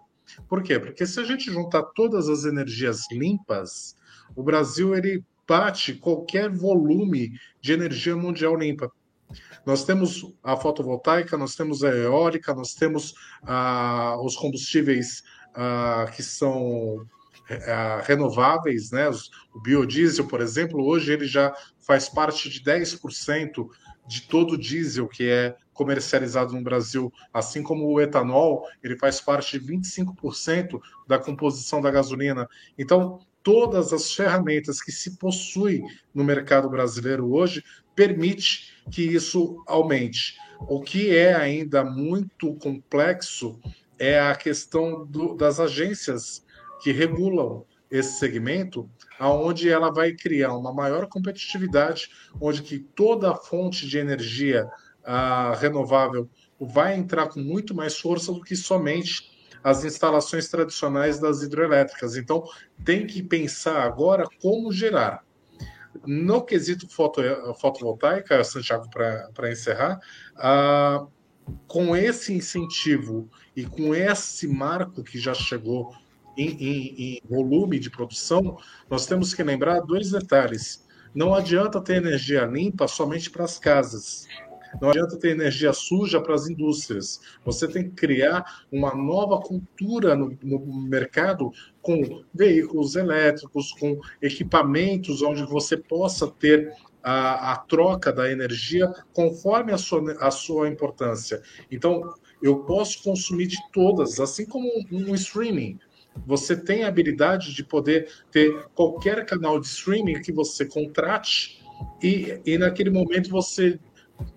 Por quê? Porque se a gente juntar todas as energias limpas, o Brasil ele bate qualquer volume de energia mundial limpa. Nós temos a fotovoltaica, nós temos a eólica, nós temos ah, os combustíveis ah, que são renováveis, né? o biodiesel, por exemplo, hoje ele já faz parte de 10% de todo o diesel que é comercializado no Brasil, assim como o etanol, ele faz parte de 25% da composição da gasolina. Então, todas as ferramentas que se possui no mercado brasileiro hoje permite que isso aumente. O que é ainda muito complexo é a questão do, das agências que regulam esse segmento, aonde ela vai criar uma maior competitividade, onde que toda a fonte de energia ah, renovável vai entrar com muito mais força do que somente as instalações tradicionais das hidrelétricas. Então, tem que pensar agora como gerar. No quesito foto, fotovoltaica, Santiago, para encerrar, ah, com esse incentivo e com esse marco que já chegou em, em, em volume de produção, nós temos que lembrar dois detalhes. Não adianta ter energia limpa somente para as casas. Não adianta ter energia suja para as indústrias. Você tem que criar uma nova cultura no, no mercado com veículos elétricos, com equipamentos onde você possa ter a, a, troca da energia conforme a sua, a sua importância. Então, eu posso consumir de todas, assim como um, um streaming. Você tem a habilidade de poder ter qualquer canal de streaming que você contrate e, e naquele momento você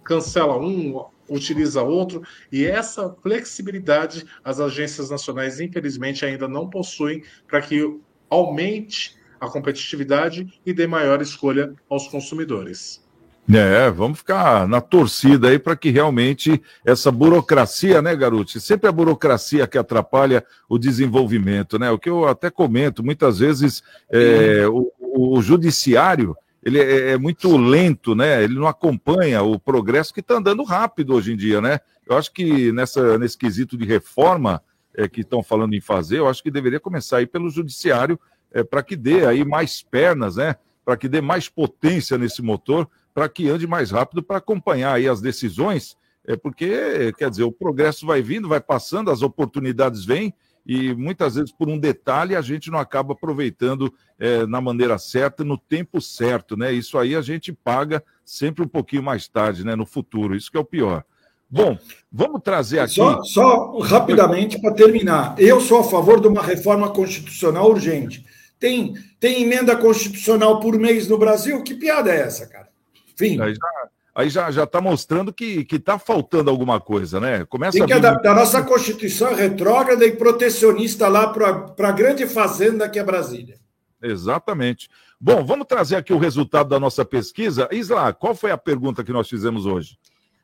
cancela um, utiliza outro, e essa flexibilidade as agências nacionais, infelizmente, ainda não possuem para que aumente a competitividade e dê maior escolha aos consumidores. É, vamos ficar na torcida aí para que realmente essa burocracia, né, Garuti? Sempre a burocracia que atrapalha o desenvolvimento, né? O que eu até comento, muitas vezes é, o, o judiciário ele é, é, muito lento, né? Ele não acompanha o progresso que está andando rápido hoje em dia, né? Eu acho que nessa, nesse quesito de reforma é, que estão falando em fazer, eu acho que deveria começar aí pelo judiciário é, para que dê aí mais pernas, né? Para que dê mais potência nesse motor, para que ande mais rápido para acompanhar aí as decisões, é porque, quer dizer, o progresso vai vindo, vai passando, as oportunidades vêm, e muitas vezes por um detalhe a gente não acaba aproveitando é, na maneira certa, no tempo certo, né? Isso aí a gente paga sempre um pouquinho mais tarde, né? No futuro, isso que é o pior. Bom, vamos trazer aqui. Só, só rapidamente para terminar. Eu sou a favor de uma reforma constitucional urgente. Tem, tem emenda constitucional por mês no Brasil? Que piada é essa, cara? Fim. Aí já, aí já já está mostrando que está faltando alguma coisa, né? Começa Tem que adaptar. A nossa Constituição retrógrada e protecionista lá para a grande fazenda que é Brasília. Exatamente. Bom, vamos trazer aqui o resultado da nossa pesquisa. Isla, qual foi a pergunta que nós fizemos hoje?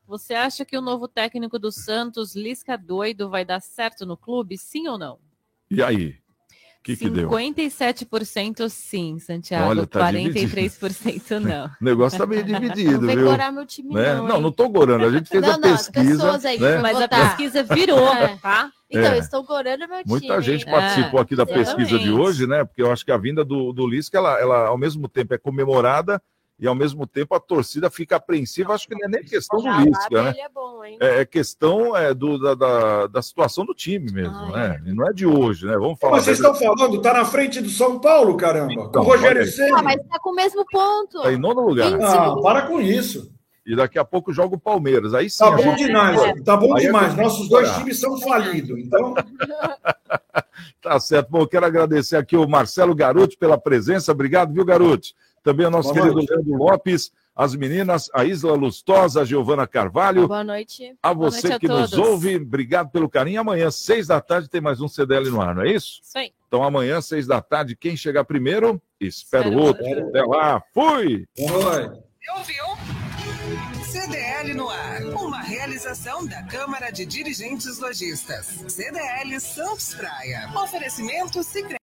Você acha que o novo técnico do Santos, Lisca Doido, vai dar certo no clube? Sim ou não? E aí? Que, que deu? 57% sim, Santiago. Olha, tá 43% dividido. não. <laughs> o negócio tá meio dividido, não viu? Não meu time, né? não. Não, não tô gorando. A gente fez não, a pesquisa. Aí, né? Mas a pesquisa virou, é. tá? Então, é. eu estou gorando meu time. Muita gente participou é, aqui da exatamente. pesquisa de hoje, né? Porque eu acho que a vinda do, do Lisca, ela, ela, ao mesmo tempo, é comemorada e ao mesmo tempo a torcida fica apreensiva. Acho que não é nem questão do Lisca, lá né? é bom? É, é questão é, do, da, da, da situação do time mesmo, né? E não é de hoje, né? Vamos falar. Mas vocês estão falando, tá na frente do São Paulo, caramba. com Então, o Rogério. Ceni. Ah, mas tá com o mesmo ponto. Tá em nono lugar. Ah, para com isso. E daqui a pouco joga o Palmeiras. Aí sim. Tá bom gente- demais, tá bom Aí demais. Nossos dois times são falidos. Então, <laughs> Tá certo. Bom, eu quero agradecer aqui o Marcelo Garuti pela presença. Obrigado, viu, Garuti? Também o nosso Boa querido noite. Leandro Lopes, as meninas, a Isla Lustosa, a Giovana Carvalho. Boa noite. A você noite a que nos ouve, obrigado pelo carinho. Amanhã, seis da tarde, tem mais um CDL no ar, não é isso? Aí. Então, amanhã, seis da tarde, quem chegar primeiro, espera o outro. Até lá, fui! Ouviu? CDL no ar. Uma realização da Câmara de Dirigentes Lojistas. CDL Santos Praia. Oferecimento Sicredi.